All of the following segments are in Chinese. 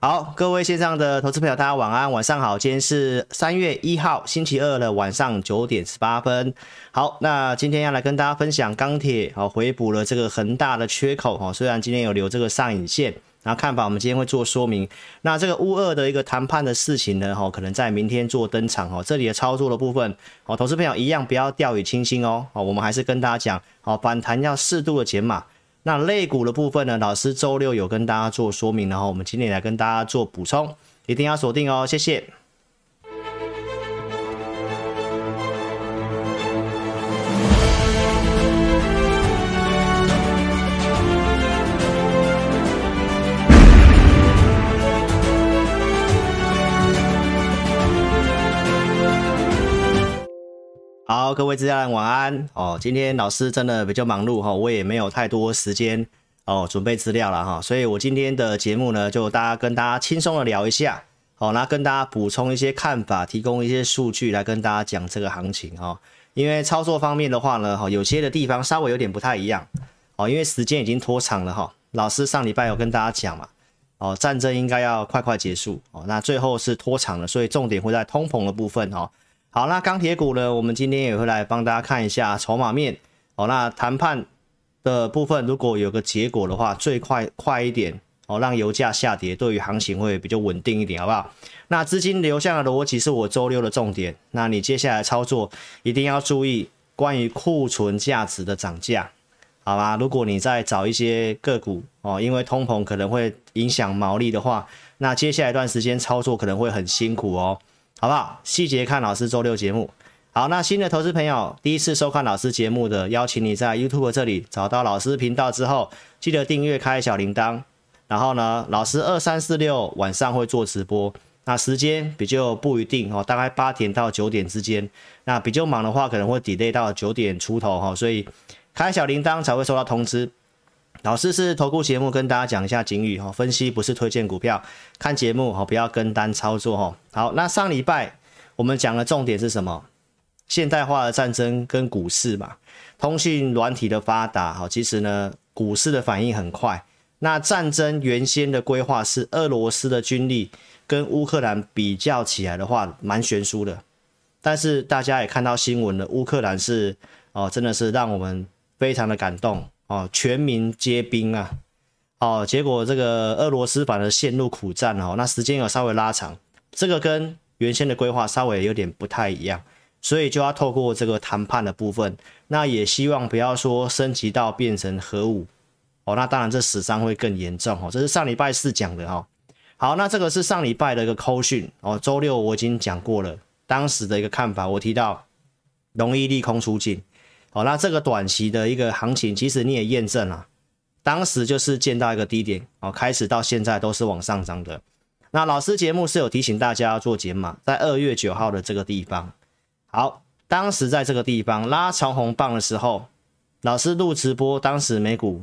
好，各位线上的投资朋友，大家晚安，晚上好。今天是三月一号，星期二的晚上九点十八分。好，那今天要来跟大家分享钢铁，好，回补了这个恒大的缺口，哈，虽然今天有留这个上影线，然后看法我们今天会做说明。那这个乌二的一个谈判的事情呢，哈，可能在明天做登场，哈，这里的操作的部分，哦，投资朋友一样不要掉以轻心哦，好，我们还是跟大家讲，好，反弹要适度的减码。那肋骨的部分呢，老师周六有跟大家做说明，然后我们今天来跟大家做补充，一定要锁定哦，谢谢。好，各位自家人晚安哦。今天老师真的比较忙碌哈，我也没有太多时间哦准备资料了哈，所以我今天的节目呢，就大家跟大家轻松的聊一下，好，那跟大家补充一些看法，提供一些数据来跟大家讲这个行情哈。因为操作方面的话呢，哈，有些的地方稍微有点不太一样哦，因为时间已经拖长了哈。老师上礼拜有跟大家讲嘛，哦，战争应该要快快结束哦，那最后是拖长了，所以重点会在通膨的部分哈。好，那钢铁股呢？我们今天也会来帮大家看一下筹码面。哦，那谈判的部分，如果有个结果的话，最快快一点哦，让油价下跌，对于行情会比较稳定一点，好不好？那资金流向的逻辑是我周六的重点。那你接下来操作一定要注意关于库存价值的涨价，好吧？如果你在找一些个股哦，因为通膨可能会影响毛利的话，那接下来一段时间操作可能会很辛苦哦。好不好？细节看老师周六节目。好，那新的投资朋友第一次收看老师节目的，邀请你在 YouTube 这里找到老师频道之后，记得订阅开小铃铛。然后呢，老师二三四六晚上会做直播，那时间比较不一定哦，大概八点到九点之间。那比较忙的话，可能会 delay 到九点出头哈，所以开小铃铛才会收到通知。老师是投顾节目，跟大家讲一下警语哈，分析不是推荐股票，看节目哈，不要跟单操作哈。好，那上礼拜我们讲的重点是什么？现代化的战争跟股市嘛，通讯软体的发达哈，其实呢，股市的反应很快。那战争原先的规划是俄罗斯的军力跟乌克兰比较起来的话，蛮悬殊的。但是大家也看到新闻了，乌克兰是哦，真的是让我们非常的感动。哦，全民皆兵啊！哦，结果这个俄罗斯反而陷入苦战哦，那时间有稍微拉长，这个跟原先的规划稍微有点不太一样，所以就要透过这个谈判的部分，那也希望不要说升级到变成核武哦，那当然这死伤会更严重哦，这是上礼拜四讲的哦。好，那这个是上礼拜的一个扣讯哦，周六我已经讲过了，当时的一个看法，我提到容易利空出尽。好，那这个短期的一个行情，其实你也验证了，当时就是见到一个低点，哦，开始到现在都是往上涨的。那老师节目是有提醒大家要做减码，在二月九号的这个地方，好，当时在这个地方拉长红棒的时候，老师录直播，当时美股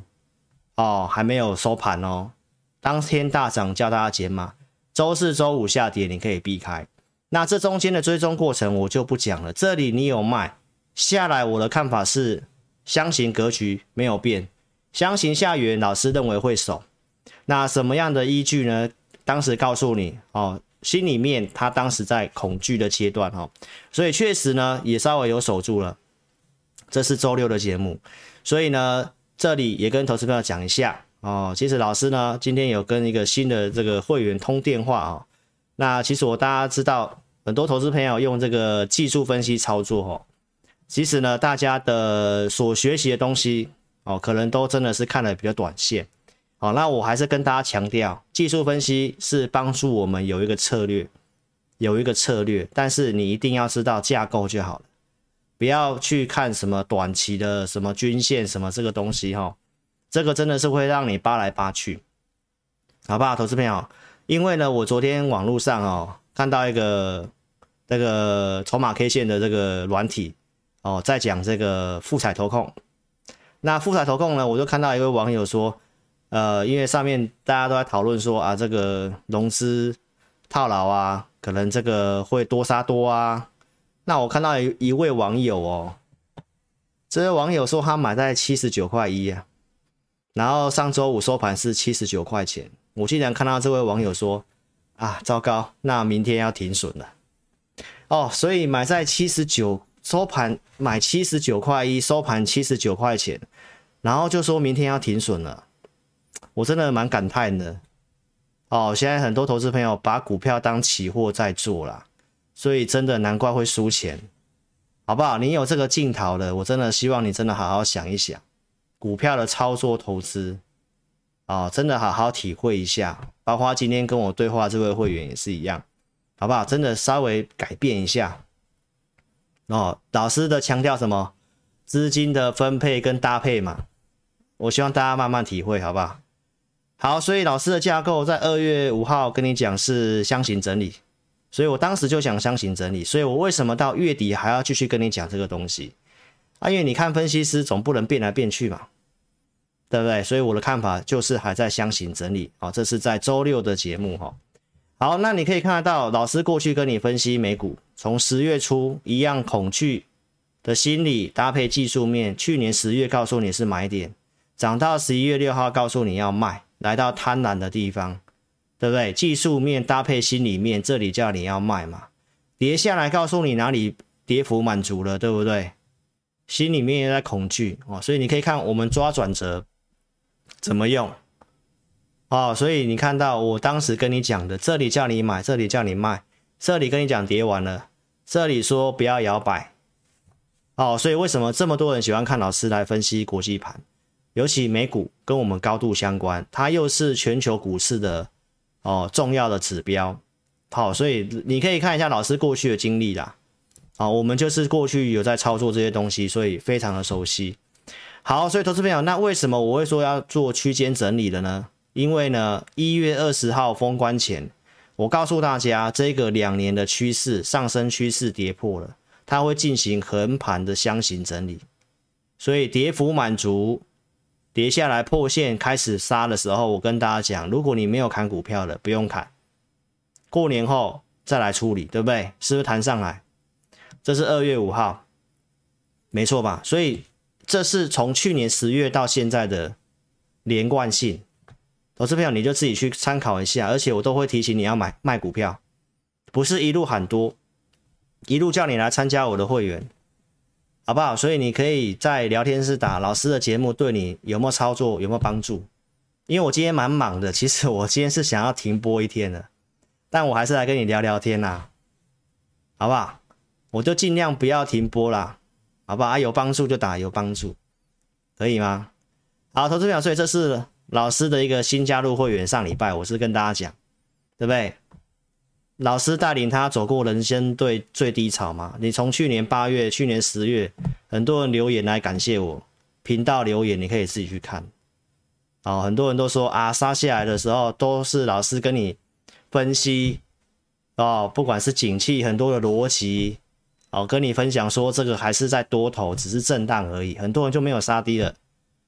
哦还没有收盘哦，当天大涨叫大家减码，周四周五下跌你可以避开。那这中间的追踪过程我就不讲了，这里你有卖。下来，我的看法是箱型格局没有变，箱型下缘老师认为会守。那什么样的依据呢？当时告诉你哦，心里面他当时在恐惧的阶段哦，所以确实呢也稍微有守住了。这是周六的节目，所以呢这里也跟投资朋友讲一下哦。其实老师呢今天有跟一个新的这个会员通电话哦。那其实我大家知道，很多投资朋友用这个技术分析操作哦。其实呢，大家的所学习的东西哦，可能都真的是看的比较短线。好，那我还是跟大家强调，技术分析是帮助我们有一个策略，有一个策略，但是你一定要知道架构就好了，不要去看什么短期的什么均线什么这个东西哈，这个真的是会让你扒来扒去，好不好，投资朋友？因为呢，我昨天网络上哦看到一个这个筹码 K 线的这个软体。哦，在讲这个富彩投控，那富彩投控呢，我就看到一位网友说，呃，因为上面大家都在讨论说啊，这个融资套牢啊，可能这个会多杀多啊。那我看到一一位网友哦，这位网友说他买在七十九块一啊，然后上周五收盘是七十九块钱，我竟然看到这位网友说啊，糟糕，那明天要停损了。哦，所以买在七十九收盘买七十九块一，收盘七十九块钱，然后就说明天要停损了，我真的蛮感叹的。哦，现在很多投资朋友把股票当期货在做啦，所以真的难怪会输钱，好不好？你有这个镜头的，我真的希望你真的好好想一想，股票的操作投资，哦，真的好好体会一下。包括今天跟我对话这位会员也是一样。好不好？真的稍微改变一下哦。老师的强调什么？资金的分配跟搭配嘛。我希望大家慢慢体会，好不好？好，所以老师的架构在二月五号跟你讲是箱型整理，所以我当时就想箱型整理。所以我为什么到月底还要继续跟你讲这个东西？啊，因为你看分析师总不能变来变去嘛，对不对？所以我的看法就是还在箱型整理。好，这是在周六的节目哈。好，那你可以看得到，老师过去跟你分析美股，从十月初一样恐惧的心理搭配技术面，去年十月告诉你是买点，涨到十一月六号告诉你要卖，来到贪婪的地方，对不对？技术面搭配心里面，这里叫你要卖嘛，跌下来告诉你哪里跌幅满足了，对不对？心里面也在恐惧哦，所以你可以看我们抓转折怎么用。哦，所以你看到我当时跟你讲的，这里叫你买，这里叫你卖，这里跟你讲跌完了，这里说不要摇摆。哦，所以为什么这么多人喜欢看老师来分析国际盘，尤其美股跟我们高度相关，它又是全球股市的哦重要的指标。好，所以你可以看一下老师过去的经历啦。啊，我们就是过去有在操作这些东西，所以非常的熟悉。好，所以投资朋友，那为什么我会说要做区间整理的呢？因为呢，一月二十号封关前，我告诉大家，这个两年的趋势上升趋势跌破了，它会进行横盘的箱型整理，所以跌幅满足，跌下来破线开始杀的时候，我跟大家讲，如果你没有砍股票的，不用砍，过年后再来处理，对不对？是不是弹上来？这是二月五号，没错吧？所以这是从去年十月到现在的连贯性。投资朋友，你就自己去参考一下，而且我都会提醒你要买卖股票，不是一路喊多，一路叫你来参加我的会员，好不好？所以你可以在聊天室打老师的节目，对你有没有操作，有没有帮助？因为我今天蛮忙的，其实我今天是想要停播一天的，但我还是来跟你聊聊天啦，好不好？我就尽量不要停播啦，好不好？啊，有帮助就打有帮助，可以吗？好，投资朋友，所以这是。老师的一个新加入会员，上礼拜我是跟大家讲，对不对？老师带领他走过人生对最低潮嘛。你从去年八月、去年十月，很多人留言来感谢我，频道留言你可以自己去看。哦，很多人都说啊，杀下来的时候都是老师跟你分析哦，不管是景气很多的逻辑哦，跟你分享说这个还是在多头，只是震荡而已，很多人就没有杀低了。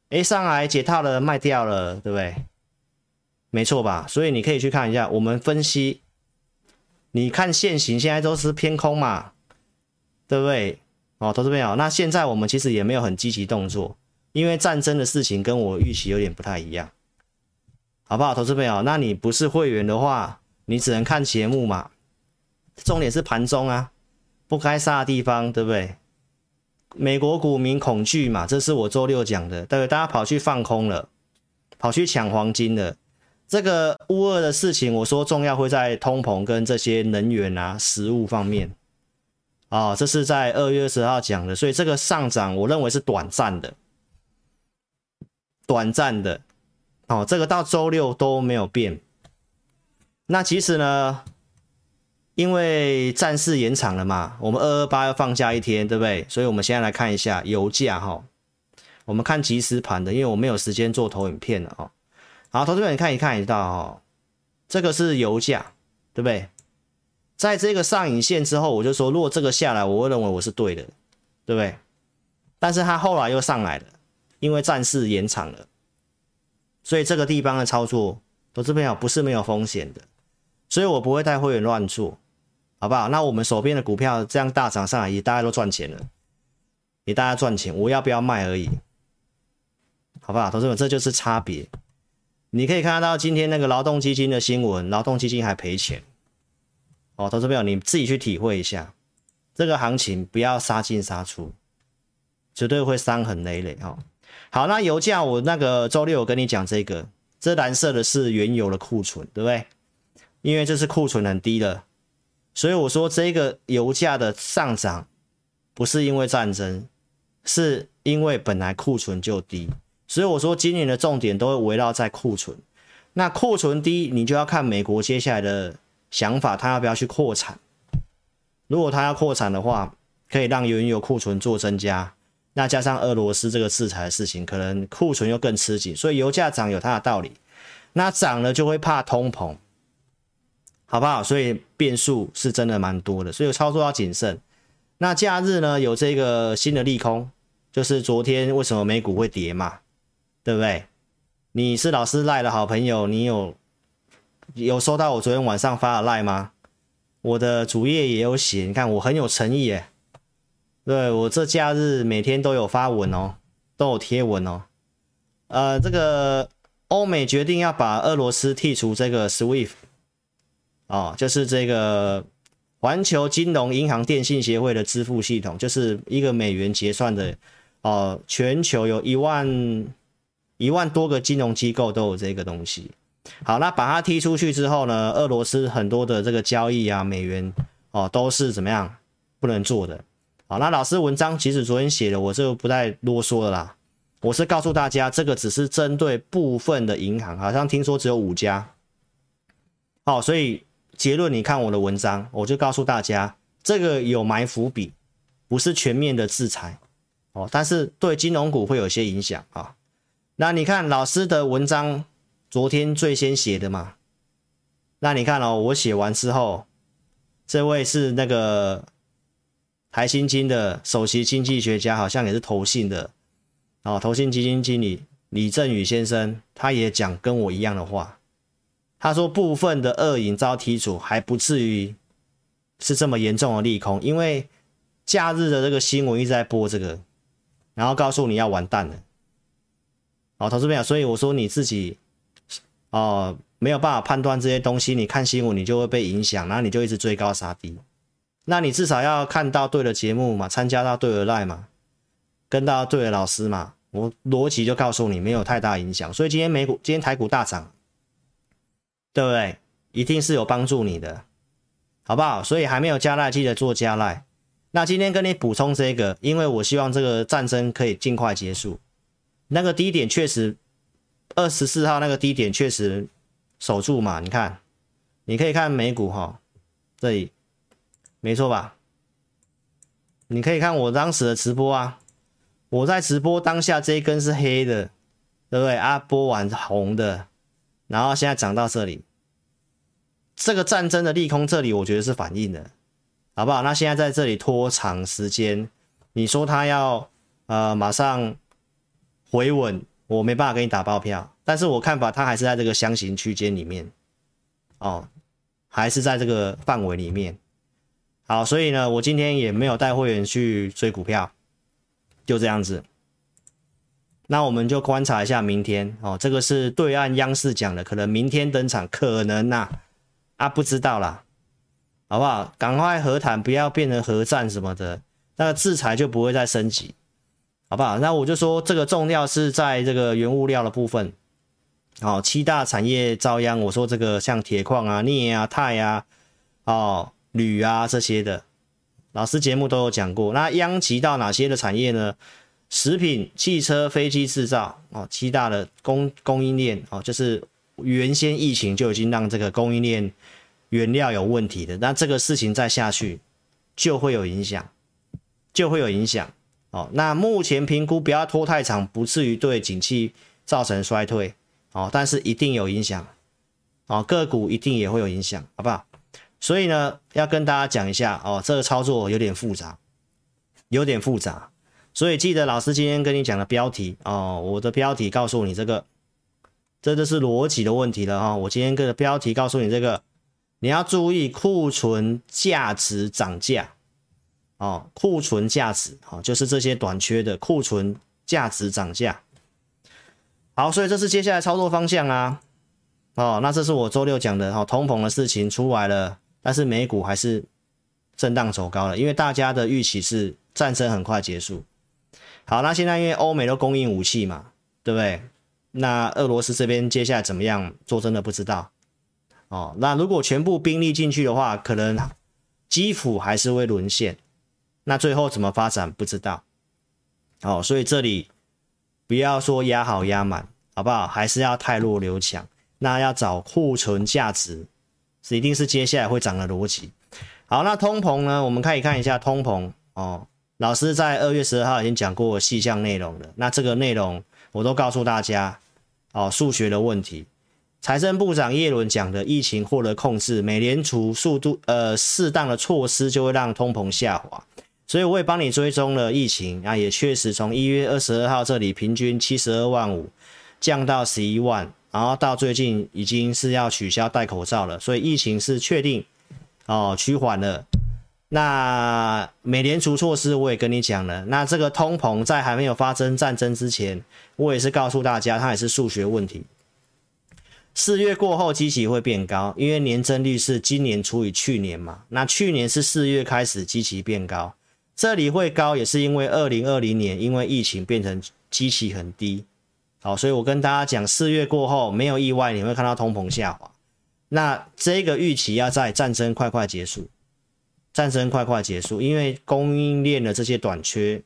哎，上来解套了，卖掉了，对不对？没错吧？所以你可以去看一下，我们分析，你看现行现在都是偏空嘛，对不对？哦，投资朋友，那现在我们其实也没有很积极动作，因为战争的事情跟我预期有点不太一样，好不好？投资朋友，那你不是会员的话，你只能看节目嘛。重点是盘中啊，不该杀的地方，对不对？美国股民恐惧嘛，这是我周六讲的，对，大家跑去放空了，跑去抢黄金了。这个乌俄的事情，我说重要会在通膨跟这些能源啊、食物方面。啊、哦，这是在二月二十号讲的，所以这个上涨我认为是短暂的，短暂的。哦，这个到周六都没有变。那其实呢？因为战事延长了嘛，我们二二八要放假一天，对不对？所以我们现在来看一下油价哈，我们看即时盘的，因为我没有时间做投影片了哦。好，投资者你看一看一到哦，这个是油价，对不对？在这个上影线之后，我就说，如果这个下来，我会认为我是对的，对不对？但是它后来又上来了，因为战事延长了，所以这个地方的操作，投资朋友不是没有风险的，所以我不会带会员乱做。好不好？那我们手边的股票这样大涨上来，也大家都赚钱了，也大家赚钱，我要不要卖而已，好不好？同志们，这就是差别。你可以看得到今天那个劳动基金的新闻，劳动基金还赔钱。哦，投资朋友，你自己去体会一下，这个行情不要杀进杀出，绝对会伤痕累累哦。好，那油价我那个周六我跟你讲这个，这蓝色的是原油的库存，对不对？因为这是库存很低的，所以我说这个油价的上涨不是因为战争，是因为本来库存就低，所以我说今年的重点都会围绕在库存。那库存低，你就要看美国接下来的想法，他要不要去扩产？如果他要扩产的话，可以让原油库存做增加。那加上俄罗斯这个制裁的事情，可能库存又更吃紧，所以油价涨有它的道理。那涨了就会怕通膨，好不好？所以变数是真的蛮多的，所以操作要谨慎。那假日呢，有这个新的利空，就是昨天为什么美股会跌嘛？对不对？你是老师赖的好朋友，你有有收到我昨天晚上发的赖吗？我的主页也有写，你看我很有诚意耶。对，我这假日每天都有发文哦，都有贴文哦。呃，这个欧美决定要把俄罗斯剔除这个 SWIFT 哦，就是这个环球金融银行电信协会的支付系统，就是一个美元结算的哦。全球有一万一万多个金融机构都有这个东西。好，那把它踢出去之后呢，俄罗斯很多的这个交易啊，美元哦都是怎么样不能做的。好，那老师文章其实昨天写的，我就不再啰嗦了啦。我是告诉大家，这个只是针对部分的银行，好像听说只有五家。好，所以结论，你看我的文章，我就告诉大家，这个有埋伏笔，不是全面的制裁哦，但是对金融股会有些影响啊。那你看老师的文章，昨天最先写的嘛，那你看哦，我写完之后，这位是那个。台新金的首席经济学家好像也是投信的，哦，投信基金经理李振宇先生，他也讲跟我一样的话，他说部分的恶影遭剔除还不至于是这么严重的利空，因为假日的这个新闻一直在播这个，然后告诉你要完蛋了，哦，投资朋友，所以我说你自己哦没有办法判断这些东西，你看新闻你就会被影响，然后你就一直追高杀低。那你至少要看到对的节目嘛，参加到对的 Line 嘛，跟到对的老师嘛，我逻辑就告诉你没有太大影响。所以今天美股、今天台股大涨，对不对？一定是有帮助你的，好不好？所以还没有加 Line，记得做加 Line。那今天跟你补充这个，因为我希望这个战争可以尽快结束。那个低点确实，二十四号那个低点确实守住嘛，你看，你可以看美股哈，这里。没错吧？你可以看我当时的直播啊，我在直播当下这一根是黑的，对不对？啊，播完红的，然后现在涨到这里，这个战争的利空这里我觉得是反应的，好不好？那现在在这里拖长时间，你说他要呃马上回稳，我没办法给你打包票，但是我看法他还是在这个箱型区间里面，哦，还是在这个范围里面。好，所以呢，我今天也没有带会员去追股票，就这样子。那我们就观察一下明天哦，这个是对岸央视讲的，可能明天登场，可能呐，啊，不知道啦，好不好？赶快和谈，不要变成核战什么的，那个制裁就不会再升级，好不好？那我就说这个重要是在这个原物料的部分，哦，七大产业遭殃，我说这个像铁矿啊、镍啊、钛啊，哦。铝啊这些的，老师节目都有讲过。那殃及到哪些的产业呢？食品、汽车、飞机制造哦，七大的供供应链哦，就是原先疫情就已经让这个供应链原料有问题的。那这个事情再下去就会有影响，就会有影响哦。那目前评估不要拖太长，不至于对景气造成衰退哦，但是一定有影响哦，个股一定也会有影响，好不好？所以呢，要跟大家讲一下哦，这个操作有点复杂，有点复杂。所以记得老师今天跟你讲的标题哦，我的标题告诉你这个，这就是逻辑的问题了哈、我今天个标题告诉你这个，你要注意库存价值涨价哦，库存价值哦，就是这些短缺的库存价值涨价。好，所以这是接下来操作方向啊。哦，那这是我周六讲的哈，通膨的事情出来了，但是美股还是震荡走高了，因为大家的预期是战争很快结束。好，那现在因为欧美都供应武器嘛，对不对？那俄罗斯这边接下来怎么样做，真的不知道。哦，那如果全部兵力进去的话，可能基辅还是会沦陷。那最后怎么发展不知道。哦，所以这里。不要说压好压满，好不好？还是要汰弱留强。那要找库存价值，是一定是接下来会涨的逻辑。好，那通膨呢？我们可以看一下通膨哦。老师在二月十二号已经讲过细项内容了。那这个内容我都告诉大家哦。数学的问题，财政部长耶伦讲的疫情获得控制，美联储速度呃适当的措施就会让通膨下滑。所以我也帮你追踪了疫情啊，也确实从一月二十二号这里平均七十二万五降到十一万，然后到最近已经是要取消戴口罩了，所以疫情是确定哦趋缓了。那美联储措施我也跟你讲了，那这个通膨在还没有发生战争之前，我也是告诉大家它也是数学问题。四月过后基期会变高，因为年增率是今年除以去年嘛，那去年是四月开始基期变高。这里会高，也是因为二零二零年因为疫情变成基期很低，好，所以我跟大家讲，四月过后没有意外，你会看到通膨下滑。那这个预期要在战争快快结束，战争快快结束，因为供应链的这些短缺，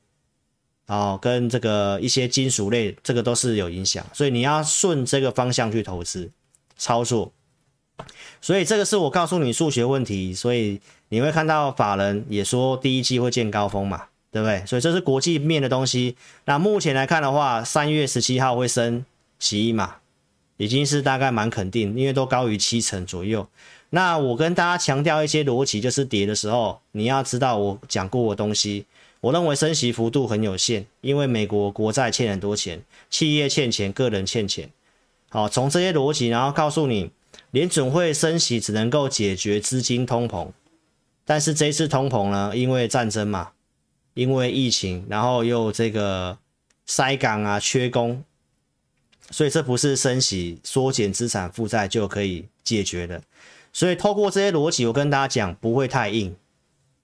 哦，跟这个一些金属类，这个都是有影响，所以你要顺这个方向去投资操作。所以这个是我告诉你数学问题，所以。你会看到法人也说第一季会见高峰嘛，对不对？所以这是国际面的东西。那目前来看的话，三月十七号会升息一码，已经是大概蛮肯定，因为都高于七成左右。那我跟大家强调一些逻辑，就是跌的时候你要知道我讲过的东西。我认为升息幅度很有限，因为美国国债欠很多钱，企业欠钱，个人欠钱。好，从这些逻辑，然后告诉你，联准会升息只能够解决资金通膨。但是这次通膨呢，因为战争嘛，因为疫情，然后又这个塞港啊、缺工，所以这不是升息缩减资产负债就可以解决的。所以透过这些逻辑，我跟大家讲，不会太硬。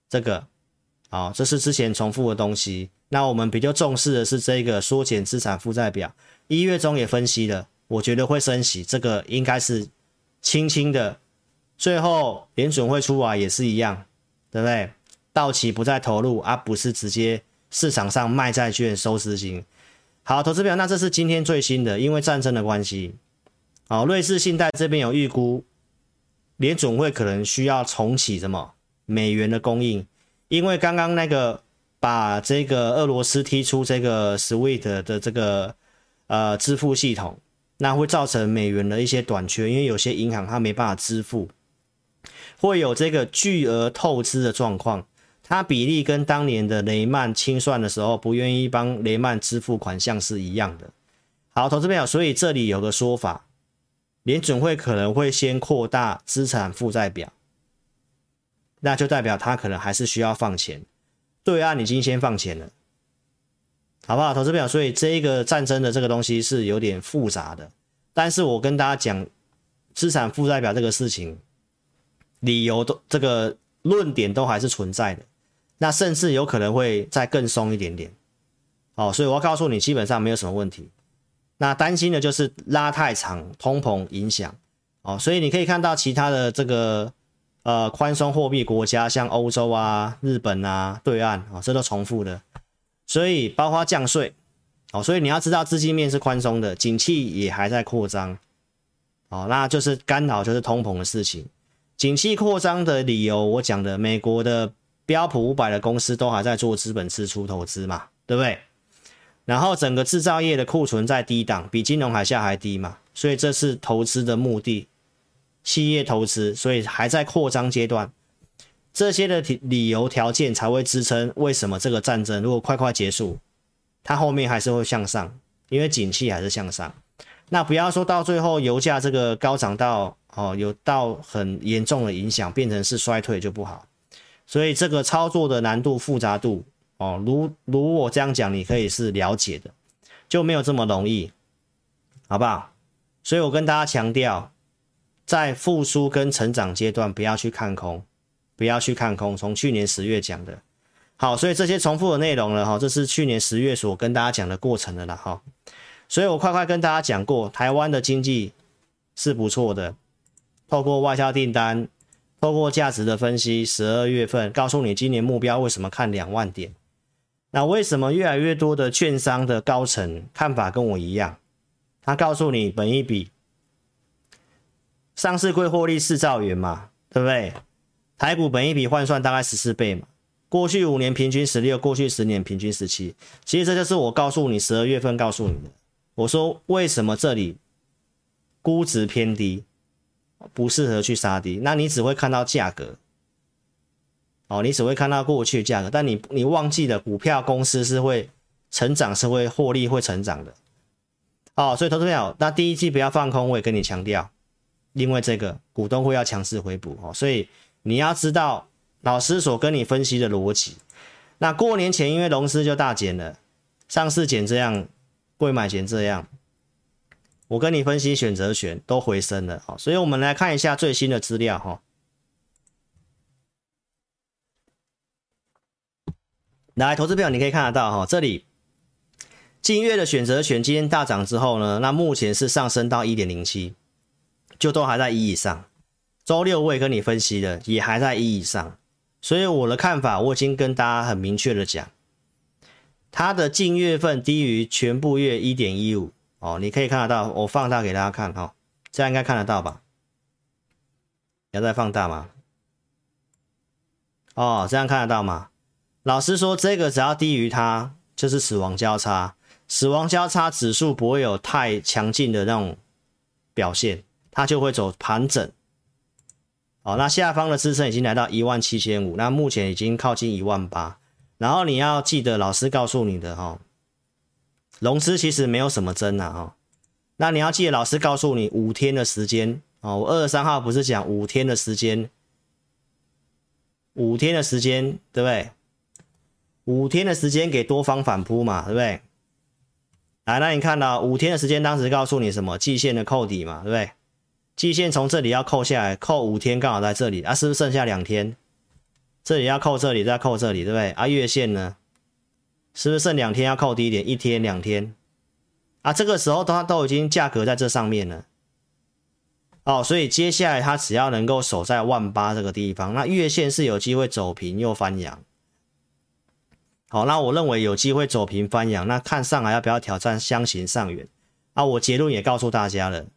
这个，好，这是之前重复的东西。那我们比较重视的是这个缩减资产负债表。一月中也分析了，我觉得会升息，这个应该是轻轻的。最后联准会出来也是一样。对不对？到期不再投入，而、不是直接市场上卖债券收资金。好，投资表，那这是今天最新的，因为战争的关系。好，瑞士信贷这边有预估，联准会可能需要重启什么美元的供应，因为刚刚那个把这个俄罗斯踢出这个 SWIFT 的这个呃支付系统，那会造成美元的一些短缺，因为有些银行它没办法支付。会有这个巨额透支的状况，它比例跟当年的雷曼清算的时候不愿意帮雷曼支付款项是一样的。好，投资朋友，所以这里有个说法，联准会可能会先扩大资产负债表，那就代表他可能还是需要放钱。对岸已经先放钱了，好不好？投资表，所以这一个战争的这个东西是有点复杂的，但是我跟大家讲资产负债表这个事情。理由都这个论点都还是存在的，那甚至有可能会再更松一点点，哦，所以我要告诉你，基本上没有什么问题。那担心的就是拉太长，通膨影响，哦，所以你可以看到其他的这个呃宽松货币国家，像欧洲啊、日本啊、对岸啊，哦，这都重复的，所以包括降税，哦，所以你要知道资金面是宽松的，景气也还在扩张，哦，那就是干扰就是通膨的事情。景气扩张的理由，我讲的，美国的标普五百的公司都还在做资本支出投资嘛，对不对？然后整个制造业的库存在低档，比金融海啸还低嘛，所以这是投资的目的，企业投资，所以还在扩张阶段，这些的理由条件才会支撑为什么这个战争如果快快结束，它后面还是会向上，因为景气还是向上。那不要说到最后油价这个高涨到。哦，有到很严重的影响，变成是衰退就不好，所以这个操作的难度复杂度哦，如如我这样讲，你可以是了解的，就没有这么容易好不好？所以我跟大家强调，在复苏跟成长阶段，不要去看空，不要去看空。从去年十月讲的，好，所以这些重复的内容了哈，这是去年十月所跟大家讲的过程的了哈。所以我快快跟大家讲过，台湾的经济是不错的，透过外销订单，透过价值的分析，十二月份告诉你今年目标为什么看两万点。那为什么越来越多的券商的高层看法跟我一样？他告诉你，本一比上市柜获利四兆元嘛，对不对？台股本一比换算大概十四倍嘛，过去五年平均十六，过去十年平均十七。其实这就是我告诉你十二月份告诉你的。我说为什么这里估值偏低，不适合去杀低？那你只会看到价格。哦，你只会看到过去价格，但你你忘记了股票公司是会成长，是会获利，会成长的。哦，所以投资朋友，那第一季不要放空，我也跟你强调，因为这个股东会要强势回补哦，所以你要知道老师所跟你分析的逻辑。那过年前因为融资就大减了，上市减这样，贵买减这样，我跟你分析选择权都回升了，哦，所以我们来看一下最新的资料哈。来，投资票你可以看得到哈，这里近月的选择权今天大涨之后呢，那目前是上升到一点零七，就都还在一以上。周六我也跟你分析了，也还在一以上。所以我的看法，我已经跟大家很明确的讲，它的近月份低于全部月一点一五哦，你可以看得到，我放大给大家看哈，这样应该看得到吧？要再放大吗？哦，这样看得到吗？老师说，这个只要低于它，就是死亡交叉。死亡交叉指数不会有太强劲的那种表现，它就会走盘整。好，那下方的支撑已经来到一万七千五，那目前已经靠近一万八。然后你要记得，老师告诉你的哈，融资其实没有什么增啊哈。那你要记得，老师告诉你五天的时间哦，我二十三号不是讲五天的时间，五天的时间，对不对？五天的时间给多方反扑嘛，对不对？来，那你看到五天的时间，当时告诉你什么？季线的扣底嘛，对不对？季线从这里要扣下来，扣五天刚好在这里啊，是不是剩下两天？这里要扣这里，再扣这里，对不对？啊，月线呢？是不是剩两天要扣低点？一天、两天啊，这个时候它都已经价格在这上面了。哦，所以接下来它只要能够守在万八这个地方，那月线是有机会走平又翻阳。好，那我认为有机会走平翻阳，那看上来要不要挑战箱型上缘啊？我结论也告诉大家了，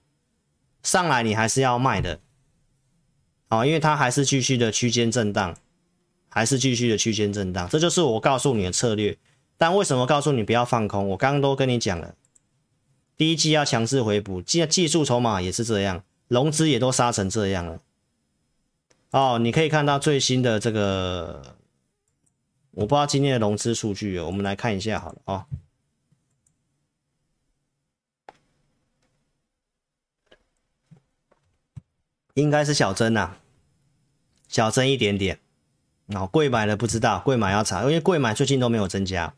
上来你还是要卖的，好，因为它还是继续的区间震荡，还是继续的区间震荡，这就是我告诉你的策略。但为什么告诉你不要放空？我刚刚都跟你讲了，第一季要强势回补，技技术筹码也是这样，融资也都杀成这样了。哦，你可以看到最新的这个。我不知道今天的融资数据，我们来看一下好了啊、哦，应该是小增呐，小增一点点。哦，贵买的不知道，贵买要查，因为贵买最近都没有增加。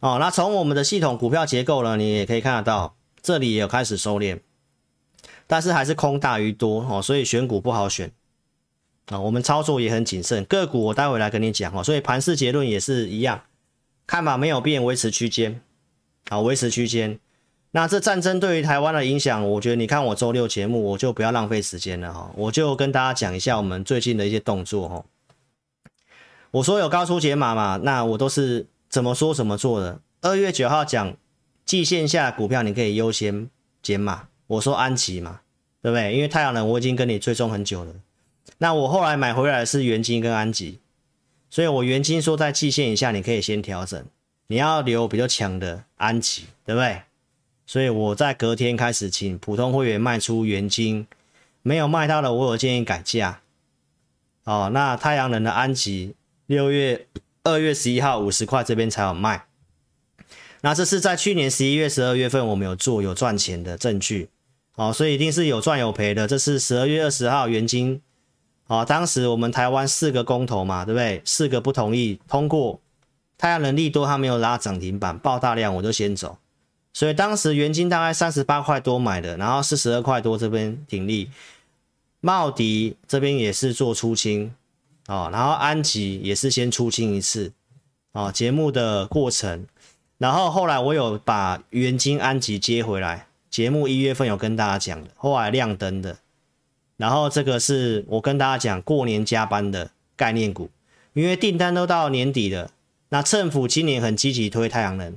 哦，那从我们的系统股票结构呢，你也可以看得到，这里也有开始收敛，但是还是空大于多哦，所以选股不好选。啊，我们操作也很谨慎，个股我待会来跟你讲哦。所以盘势结论也是一样，看法没有变，维持区间，好，维持区间。那这战争对于台湾的影响，我觉得你看我周六节目，我就不要浪费时间了哈，我就跟大家讲一下我们最近的一些动作哈。我说有高出解码嘛，那我都是怎么说怎么做的。二月九号讲季线下股票你可以优先解码，我说安琪嘛，对不对？因为太阳能我已经跟你追踪很久了。那我后来买回来的是元晶跟安吉，所以我元晶说在季线以下，你可以先调整，你要留比较强的安吉，对不对？所以我在隔天开始请普通会员卖出元晶，没有卖到的，我有建议改价。哦，那太阳能的安吉六月二月十一号五十块这边才有卖，那这是在去年十一月十二月份我们有做有赚钱的证据，哦，所以一定是有赚有赔的。这是十二月二十号元晶。好，当时我们台湾四个公投嘛，对不对？四个不同意通过，太阳能利多，它没有拉涨停板，爆大量，我就先走。所以当时原金大概三十八块多买的，然后四十二块多这边挺立，茂迪这边也是做出清哦，然后安吉也是先出清一次哦，节目的过程，然后后来我有把原金安吉接回来，节目一月份有跟大家讲的，后来亮灯的，然后这个是我跟大家讲过年加班的概念股，因为订单都到年底了，那政府今年很积极推太阳能。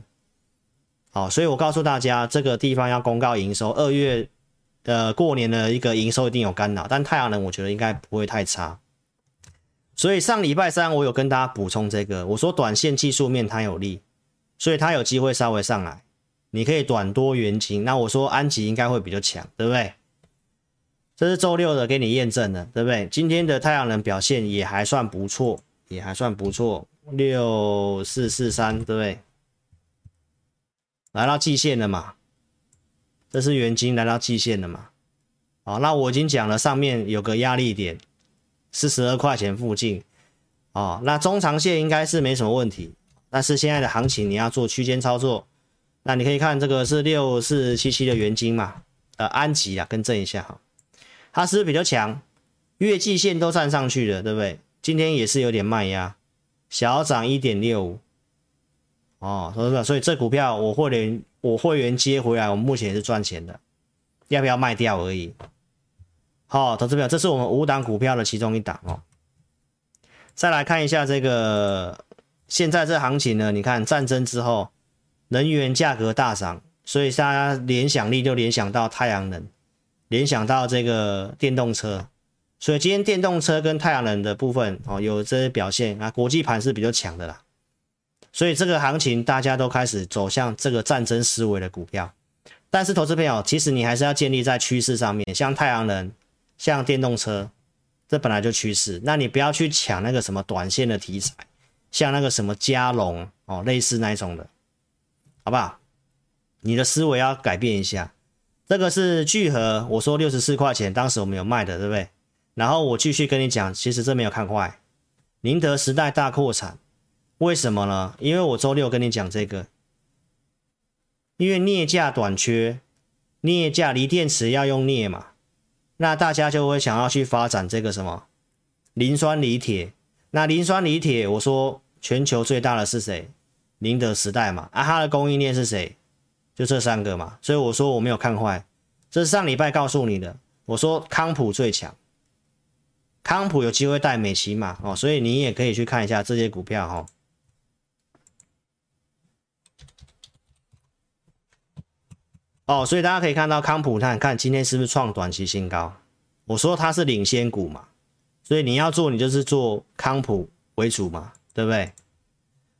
好，所以我告诉大家，这个地方要公告营收，二月呃过年的一个营收一定有干扰，但太阳能我觉得应该不会太差。所以上礼拜三我有跟大家补充这个，我说短线技术面它有利，所以它有机会稍微上来，你可以短多元情。那我说安吉应该会比较强，对不对？这是周六的给你验证的，对不对？今天的太阳能表现也还算不错，也还算不错，六四四三，对不对？来到季线了嘛？这是元金来到季线了嘛？好，那我已经讲了，上面有个压力点，四十二块钱附近。哦，那中长线应该是没什么问题，但是现在的行情你要做区间操作。那你可以看这个是六四七七的元金嘛？呃，安吉啊，更正一下哈，它是不是比较强？月季线都站上去了，对不对？今天也是有点卖压，小涨一点六五。哦，所以所以这股票我会员我会员接回来，我目前也是赚钱的，要不要卖掉而已。好、投资票，这是我们五档股票的其中一档哦。再来看一下这个现在这行情呢，你看战争之后，能源价格大涨，所以大家联想力就联想到太阳能，联想到这个电动车，所以今天电动车跟太阳能的部分哦有这些表现啊，国际盘是比较强的啦。所以这个行情大家都开始走向这个战争思维的股票，但是投资朋友，其实你还是要建立在趋势上面，像太阳能、像电动车，这本来就趋势，那你不要去抢那个什么短线的题材，像那个什么加龙哦，类似那一种的，好不好？你的思维要改变一下。这个是聚合，我说六十四块钱，当时我们有卖的，对不对？然后我继续跟你讲，其实这没有看坏，宁德时代大扩产。为什么呢？因为我周六跟你讲这个，因为镍价短缺，镍价锂电池要用镍嘛，那大家就会想要去发展这个什么磷酸锂铁。那磷酸锂铁，我说全球最大的是谁？宁德时代嘛，啊，它的供应链是谁？就这三个嘛。所以我说我没有看坏，这是上礼拜告诉你的。我说康普最强，康普有机会带美琪玛哦，所以你也可以去看一下这些股票哈、哦。哦，所以大家可以看到康普看，看今天是不是创短期新高？我说它是领先股嘛，所以你要做，你就是做康普为主嘛，对不对？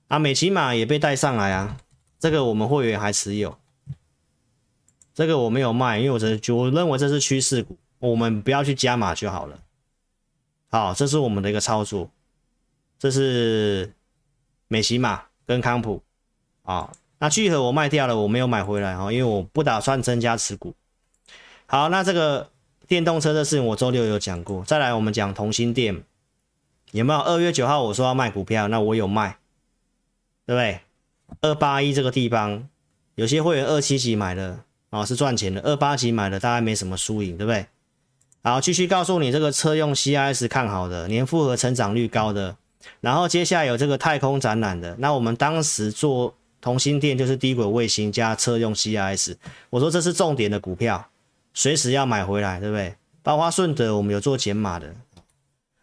啊，美琪玛也被带上来啊，这个我们会员还持有，这个我没有卖，因为我这我认为这是趋势股，我们不要去加码就好了。好，这是我们的一个操作，这是美琪玛跟康普啊。那聚合我卖掉了，我没有买回来哈，因为我不打算增加持股。好，那这个电动车的事情我周六有讲过。再来，我们讲同心电，有没有？二月九号我说要卖股票，那我有卖，对不对？二八一这个地方，有些会员二七级买的啊是赚钱的，二八级买的大概没什么输赢，对不对？好，继续告诉你这个车用 CIS 看好的，年复合成长率高的，然后接下来有这个太空展览的，那我们当时做。同心电就是低轨卫星加车用 CIS，我说这是重点的股票，随时要买回来，对不对？包括顺德我们有做减码的，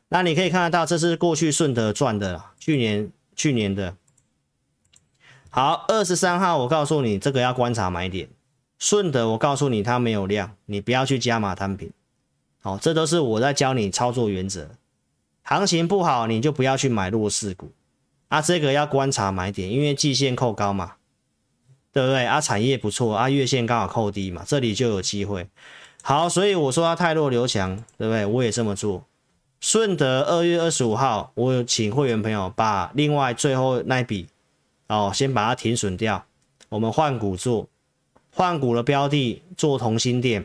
那你可以看得到，这是过去顺德赚的，去年去年的。好，二十三号我告诉你这个要观察买点，顺德我告诉你它没有量，你不要去加码摊品。好，这都是我在教你操作原则，行情不好你就不要去买弱势股。啊，这个要观察买点，因为季线扣高嘛，对不对？啊，产业不错啊，月线刚好扣低嘛，这里就有机会。好，所以我说它太弱留强，对不对？我也这么做。顺德二月二十五号，我请会员朋友把另外最后那笔哦，先把它停损掉，我们换股做，换股的标的做同心电，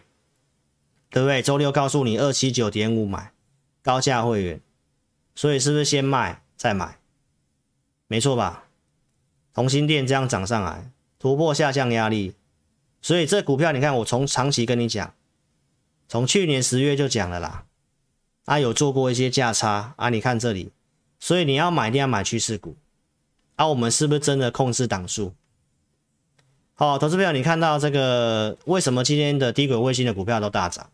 对不对？周六告诉你二七九点五买高价会员，所以是不是先卖再买？没错吧？同心电这样涨上来，突破下降压力，所以这股票你看，我从长期跟你讲，从去年十月就讲了啦，啊有做过一些价差啊，你看这里，所以你要买一定要买趋势股，啊我们是不是真的控制档数？好，投资朋友，你看到这个为什么今天的低轨卫星的股票都大涨？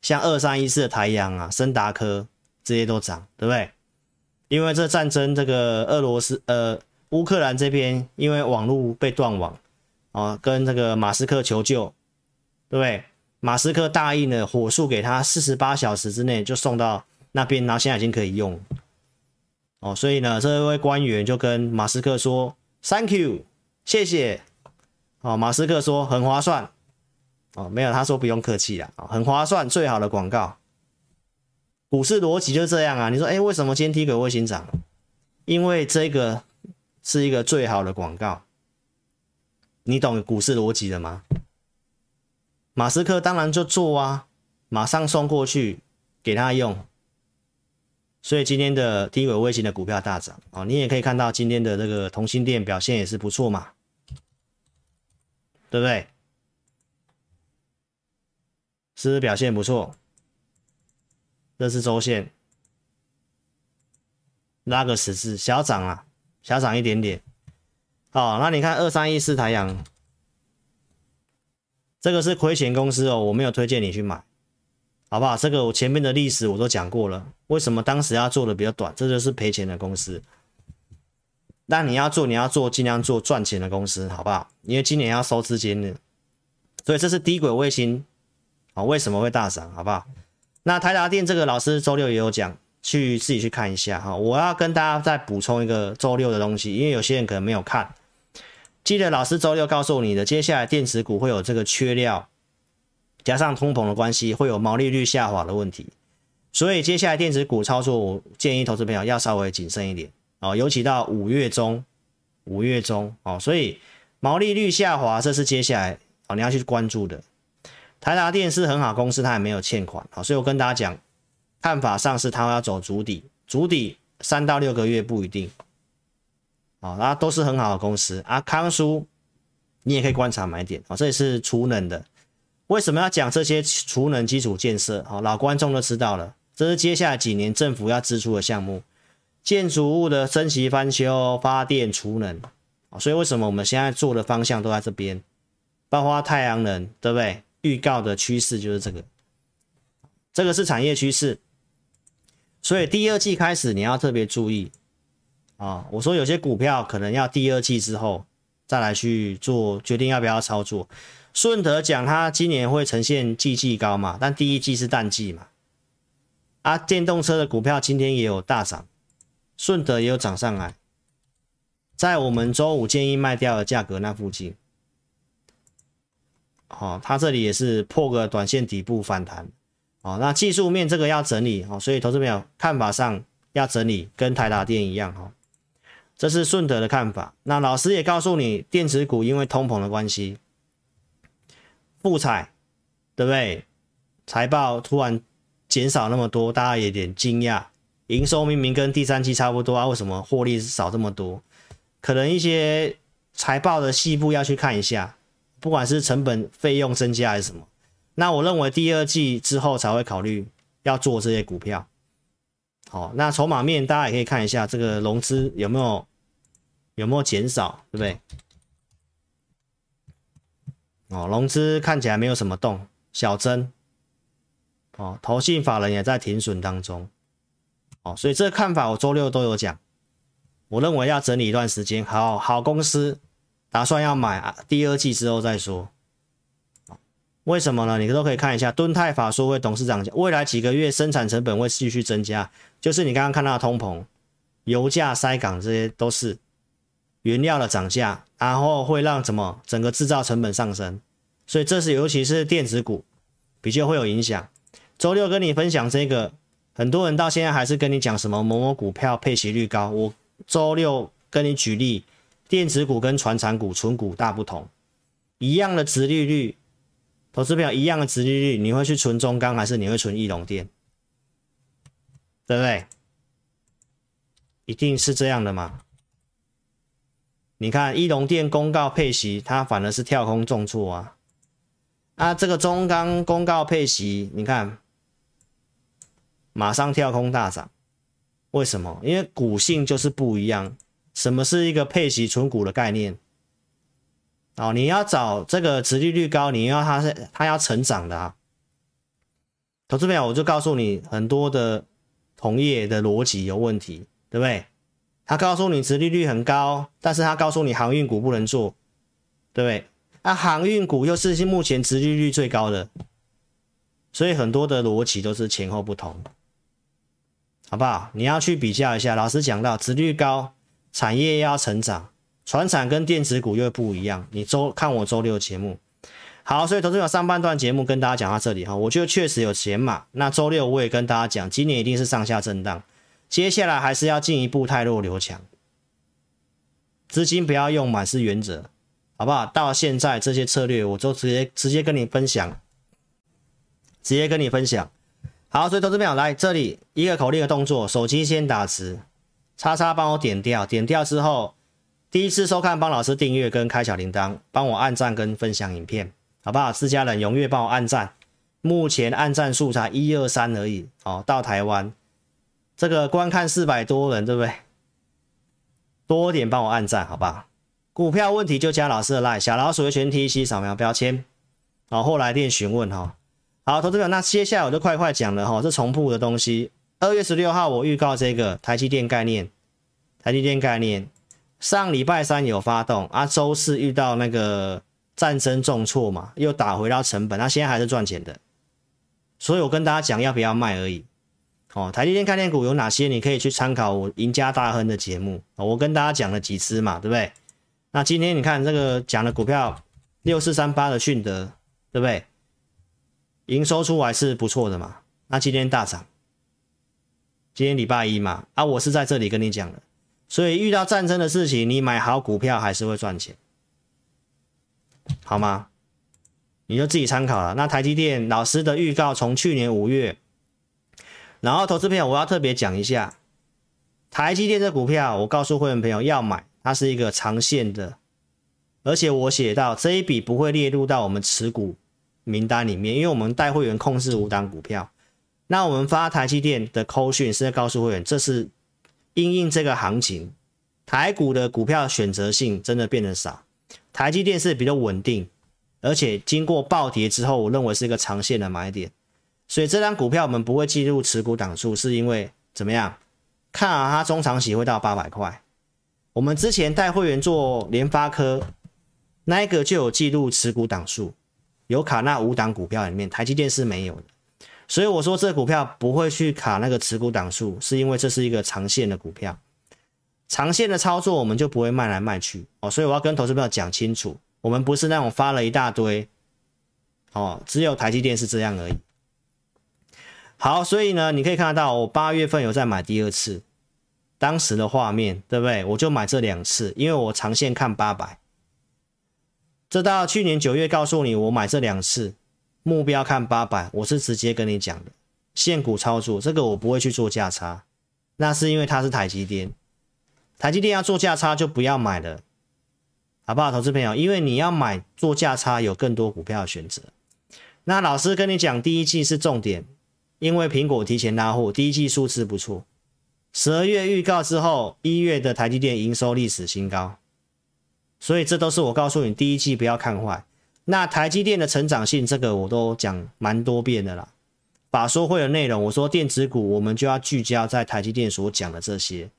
像二三一四的台阳啊、升达科这些都涨，对不对？因为这战争，这个俄罗斯呃乌克兰这边因为网络被断网啊，跟这个马斯克求救，对不对？马斯克答应了火速给他四十八小时之内就送到那边，然后现在已经可以用哦。所以呢，这位官员就跟马斯克说：“Thank you，谢谢。”哦，马斯克说很划算，哦，没有，他说不用客气啦，很划算，最好的广告。股市逻辑就是这样啊，你说，哎，为什么今天低轨卫星涨？因为这个是一个最好的广告，你懂股市逻辑的吗？马斯克当然就做啊，马上送过去给他用，所以今天的低轨卫星的股票大涨啊，你也可以看到今天的这个同心电表现也是不错嘛。对不对？是不是表现不错？这是周线，拉个十字小涨啊，小涨一点点。好，那你看二三一四台阳，这个是亏钱公司哦，我没有推荐你去买，好不好？这个我前面的历史我都讲过了，为什么当时要做的比较短？这就是赔钱的公司。那你要做，你要做，尽量做赚钱的公司，好不好？因为今年要收资金的，所以这是低轨卫星啊，为什么会大涨，好不好？那台达电这个老师周六也有讲，去自己去看一下哈。我要跟大家再补充一个周六的东西，因为有些人可能没有看，记得老师周六告诉你的，接下来电子股会有这个缺料，加上通膨的关系，会有毛利率下滑的问题，所以接下来电子股操作，我建议投资朋友要稍微谨慎一点。哦，尤其到五月中，五月中哦，所以毛利率下滑，这是接下来哦你要去关注的。台达电是很好公司，它也没有欠款，好，所以我跟大家讲，看法上是它要走足底，足底三到六个月不一定，啊，那都是很好的公司啊。康叔你也可以观察买点，啊，这也是储能的。为什么要讲这些储能基础建设？好，老观众都知道了，这是接下来几年政府要支出的项目。建筑物的升级翻修、发电、储能，所以为什么我们现在做的方向都在这边？包括太阳能，对不对？预告的趋势就是这个，这个是产业趋势。所以第二季开始你要特别注意啊！我说有些股票可能要第二季之后再来去做决定要不要操作。顺德讲它今年会呈现季季高嘛，但第一季是淡季嘛。啊，电动车的股票今天也有大涨。顺德也有涨上来，在我们周五建议卖掉的价格那附近，好，它这里也是破个短线底部反弹，好，那技术面这个要整理，好，所以投资朋友看法上要整理，跟台达电一样，哈，这是顺德的看法。那老师也告诉你，电子股因为通膨的关系，富彩，对不对？财报突然减少那么多，大家有点惊讶。营收明明跟第三季差不多啊，为什么获利少这么多？可能一些财报的细部要去看一下，不管是成本费用增加还是什么。那我认为第二季之后才会考虑要做这些股票。好，那筹码面大家也可以看一下，这个融资有没有有没有减少，对不对？哦，融资看起来没有什么动，小增。哦，投信法人也在停损当中。哦，所以这个看法我周六都有讲。我认为要整理一段时间，好好公司打算要买啊，第二季之后再说。为什么呢？你都可以看一下，敦泰法说会董事长讲，未来几个月生产成本会继续增加，就是你刚刚看到的通膨、油价塞港这些都是原料的涨价，然后会让什么整个制造成本上升，所以这是尤其是电子股比较会有影响。周六跟你分享这个。很多人到现在还是跟你讲什么某某股票配息率高，我周六跟你举例，电子股跟传产股、存股大不同，一样的殖利率，投资票一样的殖利率，你会去存中钢还是你会存义隆电？对不对？一定是这样的嘛？你看义隆电公告配息，它反而是跳空重挫啊。啊，这个中钢公告配息，你看马上跳空大涨，为什么？因为股性就是不一样。什么是一个配息存股的概念？哦，你要找这个殖利率高，你要它是它要成长的啊。投资朋友，我就告诉你很多的同业的逻辑有问题，对不对？他告诉你殖利率很高，但是他告诉你航运股不能做，对不对？那、啊、航运股又是目前殖利率最高的，所以很多的逻辑都是前后不同，好不好？你要去比较一下。老师讲到值率高，产业要成长，传产跟电子股又不一样。你周看我周六节目，好，所以投资者上半段节目跟大家讲到这里哈，我觉得确实有减码。那周六我也跟大家讲，今年一定是上下震荡。接下来还是要进一步汰弱留强，资金不要用满是原则，好不好？到现在这些策略，我都直接直接跟你分享，直接跟你分享。好，所以投资朋友来这里一个口令的动作，手机先打直，叉叉帮我点掉，点掉之后，第一次收看帮老师订阅跟开小铃铛，帮我按赞跟分享影片，好不好？自家人踊跃帮我按赞，目前按赞数才一二三而已，哦，到台湾。这个观看四百多人，对不对？多点帮我按赞，好不好？股票问题就加老师的 line，小老鼠的全 T C 扫描标签，然后来电询问哈。好，投资者，那接下来我就快快讲了哈，这重复的东西。二月十六号我预告这个台积电概念，台积电概念上礼拜三有发动啊，周四遇到那个战争重挫嘛，又打回到成本，那现在还是赚钱的，所以我跟大家讲要不要卖而已。哦，台积电概念股有哪些？你可以去参考我赢家大亨的节目，我跟大家讲了几支嘛，对不对？那今天你看这个讲的股票六四三八的迅德，对不对？营收出来是不错的嘛，那今天大涨，今天礼拜一嘛，啊，我是在这里跟你讲的，所以遇到战争的事情，你买好股票还是会赚钱，好吗？你就自己参考了。那台积电老师的预告从去年五月。然后，投资朋友，我要特别讲一下台积电这股票。我告诉会员朋友要买，它是一个长线的，而且我写到这一笔不会列入到我们持股名单里面，因为我们带会员控制五档股票。那我们发台积电的扣讯是在告诉会员，这是因应这个行情，台股的股票选择性真的变得少，台积电是比较稳定，而且经过暴跌之后，我认为是一个长线的买点。所以这张股票我们不会计入持股档数，是因为怎么样？看好它中长期会到八百块。我们之前带会员做联发科，那一个就有记录持股档数，有卡那五档股票里面，台积电是没有的。所以我说这股票不会去卡那个持股档数，是因为这是一个长线的股票，长线的操作我们就不会卖来卖去哦。所以我要跟投资朋友讲清楚，我们不是那种发了一大堆哦，只有台积电是这样而已。好，所以呢，你可以看得到，我八月份有在买第二次，当时的画面，对不对？我就买这两次，因为我长线看八百。这到去年九月告诉你，我买这两次，目标看八百，我是直接跟你讲的，现股操作，这个我不会去做价差，那是因为它是台积电，台积电要做价差就不要买了，好不好，投资朋友？因为你要买做价差，有更多股票的选择。那老师跟你讲，第一季是重点。因为苹果提前拉货，第一季数字不错。十二月预告之后，一月的台积电营收历史新高，所以这都是我告诉你，第一季不要看坏。那台积电的成长性，这个我都讲蛮多遍的啦。法说会的内容，我说电子股我们就要聚焦在台积电所讲的这些，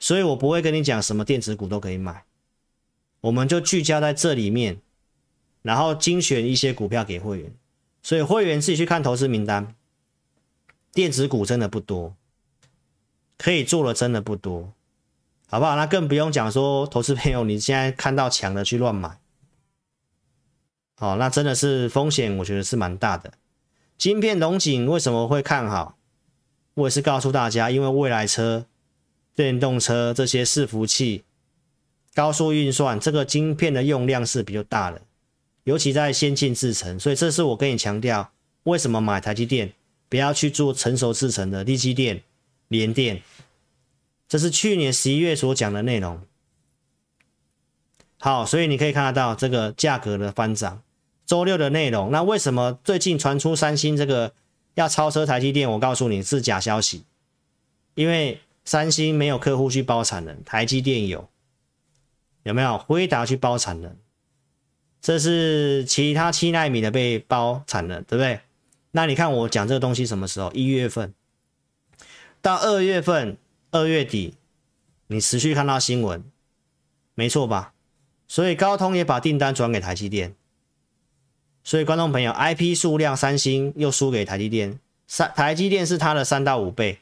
所以我不会跟你讲什么电子股都可以买，我们就聚焦在这里面，然后精选一些股票给会员，所以会员自己去看投资名单。电子股真的不多，可以做的真的不多，好不好？那更不用讲说，投资朋友你现在看到强的去乱买，哦，那真的是风险，我觉得是蛮大的。晶片龙井为什么会看好？我也是告诉大家，因为未来车、电动车这些伺服器、高速运算，这个晶片的用量是比较大的，尤其在先进制程，所以这是我跟你强调，为什么买台积电。不要去做成熟制程的力积电、联电，这是去年十一月所讲的内容。好，所以你可以看得到这个价格的翻涨。周六的内容，那为什么最近传出三星这个要超车台积电？我告诉你是假消息，因为三星没有客户去包产能，台积电有，有没有？辉达去包产能，这是其他七纳米的被包产能，对不对？那你看我讲这个东西什么时候？一月份到二月份，二月底，你持续看到新闻，没错吧？所以高通也把订单转给台积电，所以观众朋友，IP 数量三星又输给台积电，三台积电是它的三到五倍。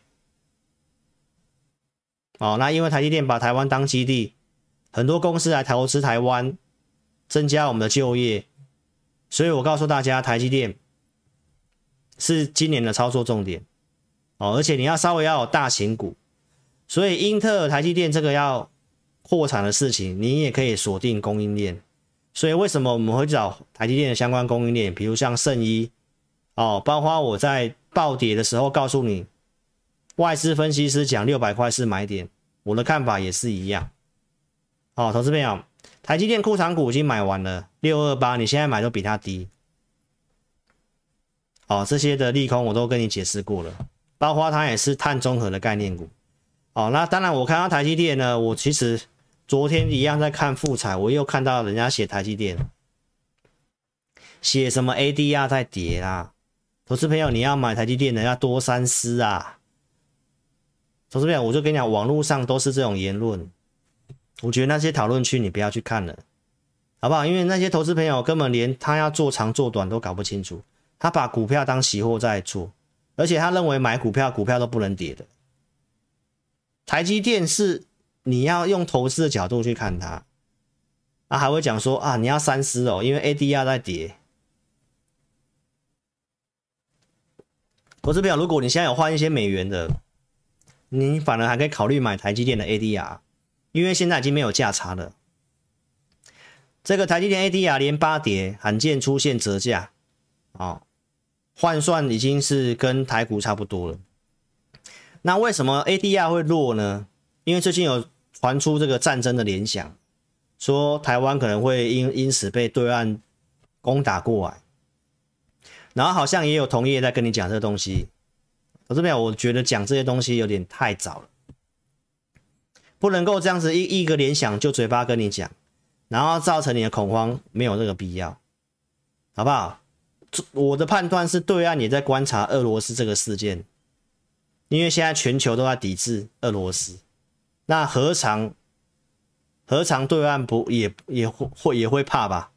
哦，那因为台积电把台湾当基地，很多公司来投资台湾，增加我们的就业，所以我告诉大家，台积电是今年的操作重点哦，而且你要稍微要有大型股，所以英特尔、台积电这个要。扩产的事情，你也可以锁定供应链。所以为什么我们会找台积电的相关供应链？比如像圣衣哦，包括我在暴跌的时候告诉你，外资分析师讲六百块是买点，我的看法也是一样。哦，投资朋友，台积电库藏股已经买完了，六二八，你现在买都比它低。哦，这些的利空我都跟你解释过了，包括它也是碳中和的概念股。哦，那当然我看到台积电呢，我其实。昨天一样在看复彩，我又看到人家写台积电，写什么 ADR 在跌啊？投资朋友，你要买台积电的要多三思啊！投资朋友，我就跟你讲，网络上都是这种言论，我觉得那些讨论区你不要去看了，好不好？因为那些投资朋友根本连他要做长做短都搞不清楚，他把股票当期货在做，而且他认为买股票股票都不能跌的，台积电是。你要用投资的角度去看它，啊，还会讲说啊，你要三思哦，因为 ADR 在跌。投资表，如果你现在有换一些美元的，你反而还可以考虑买台积电的 ADR，因为现在已经没有价差了。这个台积电 ADR 连八跌，罕见出现折价，啊、哦，换算已经是跟台股差不多了。那为什么 ADR 会弱呢？因为最近有。传出这个战争的联想，说台湾可能会因因此被对岸攻打过来，然后好像也有同业在跟你讲这个东西。我这边我觉得讲这些东西有点太早了，不能够这样子一一个联想就嘴巴跟你讲，然后造成你的恐慌，没有这个必要，好不好？我的判断是对岸也在观察俄罗斯这个事件，因为现在全球都在抵制俄罗斯。那何尝何尝对岸不也也会会也会怕吧？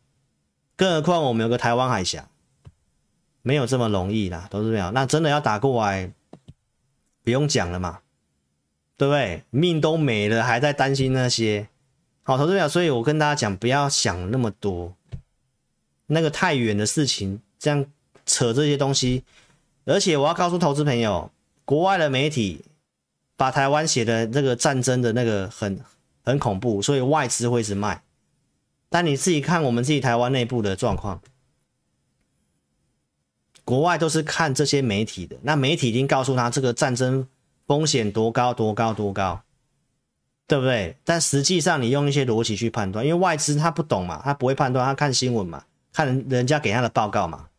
更何况我们有个台湾海峡，没有这么容易啦，都是没有。那真的要打过来，不用讲了嘛，对不对？命都没了，还在担心那些。好，投资表，所以我跟大家讲，不要想那么多，那个太远的事情，这样扯这些东西。而且我要告诉投资朋友，国外的媒体。把台湾写的这个战争的那个很很恐怖，所以外资会一直卖。但你自己看我们自己台湾内部的状况，国外都是看这些媒体的，那媒体已经告诉他这个战争风险多高多高多高，对不对？但实际上你用一些逻辑去判断，因为外资他不懂嘛，他不会判断，他看新闻嘛，看人家给他的报告嘛，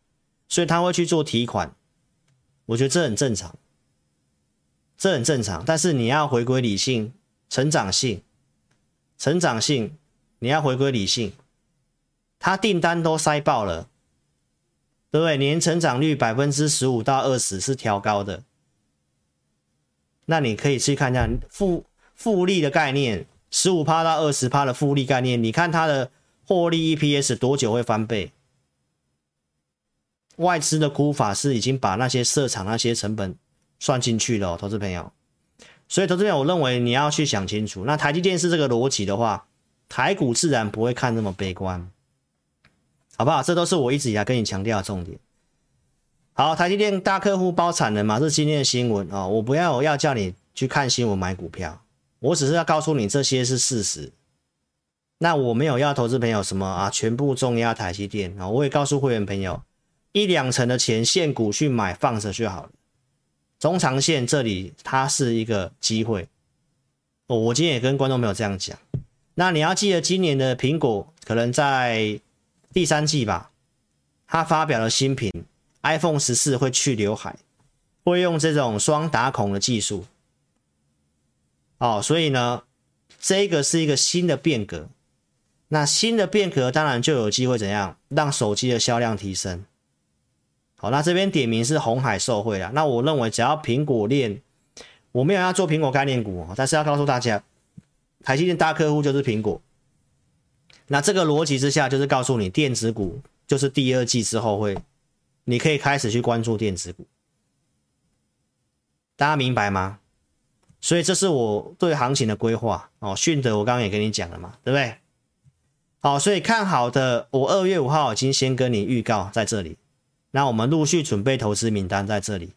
所以他会去做提款。我觉得这很正常。这很正常，但是你要回归理性、成长性、成长性，你要回归理性。他订单都塞爆了，对不对？年成长率百分之十五到二十是调高的，那你可以去看一下复复利的概念，十五趴到二十趴的复利概念，你看它的获利 EPS 多久会翻倍？外资的估法是已经把那些设厂那些成本。算进去了，投资朋友，所以投资朋友，我认为你要去想清楚。那台积电是这个逻辑的话，台股自然不会看那么悲观，好不好？这都是我一直以来跟你强调的重点。好，台积电大客户包产能嘛，是今天的新闻啊、哦。我不要要叫你去看新闻买股票，我只是要告诉你这些是事实。那我没有要投资朋友什么啊，全部重压台积电啊、哦。我也告诉会员朋友，一两成的钱现股去买放着就好了。中长线这里它是一个机会，哦，我今天也跟观众朋友这样讲。那你要记得，今年的苹果可能在第三季吧，它发表了新品 iPhone 十四会去刘海，会用这种双打孔的技术。哦，所以呢，这个是一个新的变革。那新的变革当然就有机会怎样让手机的销量提升。好，那这边点名是红海受贿啊。那我认为只要苹果链，我没有要做苹果概念股，但是要告诉大家，台积电大客户就是苹果。那这个逻辑之下，就是告诉你电子股就是第二季之后会，你可以开始去关注电子股。大家明白吗？所以这是我对行情的规划哦。迅德我刚刚也跟你讲了嘛，对不对？好，所以看好的，我二月五号已经先跟你预告在这里。那我们陆续准备投资名单在这里。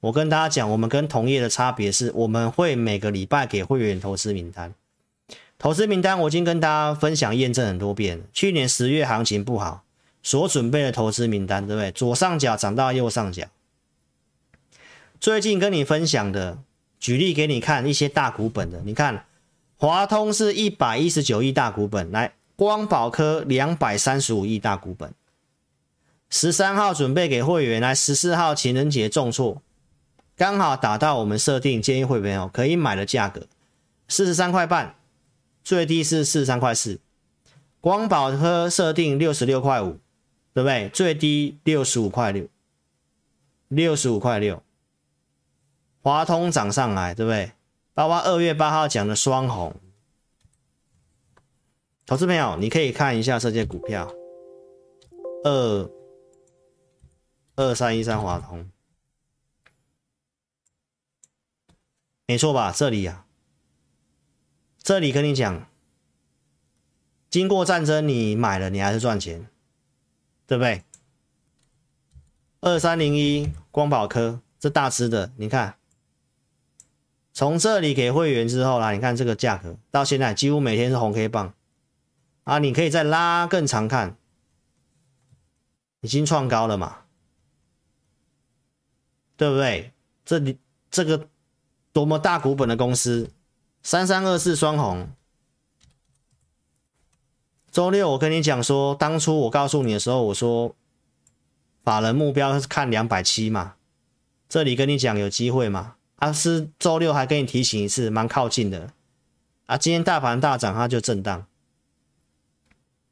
我跟大家讲，我们跟同业的差别是，我们会每个礼拜给会员投资名单。投资名单我已经跟大家分享验证很多遍了。去年十月行情不好，所准备的投资名单，对不对？左上角涨到右上角。最近跟你分享的，举例给你看一些大股本的，你看华通是一百一十九亿大股本来。光宝科两百三十五亿大股本，十三号准备给会员来，十四号情人节重挫，刚好打到我们设定建议会员哦可以买的价格，四十三块半，最低是四十三块四。光宝科设定六十六块五，对不对？最低六十五块六，六十五块六。华通涨上来，对不对？包括二月八号讲的双红。投资朋友，你可以看一下这些股票，二二三一三华通，没错吧？这里呀、啊，这里跟你讲，经过战争你买了，你还是赚钱，对不对？二三零一光宝科这大只的，你看，从这里给会员之后啦，你看这个价格到现在几乎每天是红 K 棒。啊，你可以再拉更长看，已经创高了嘛，对不对？这里这个多么大股本的公司，三三二四双红。周六我跟你讲说，当初我告诉你的时候，我说法人目标是看两百七嘛，这里跟你讲有机会嘛，啊是周六还跟你提醒一次，蛮靠近的，啊今天大盘大涨，它就震荡。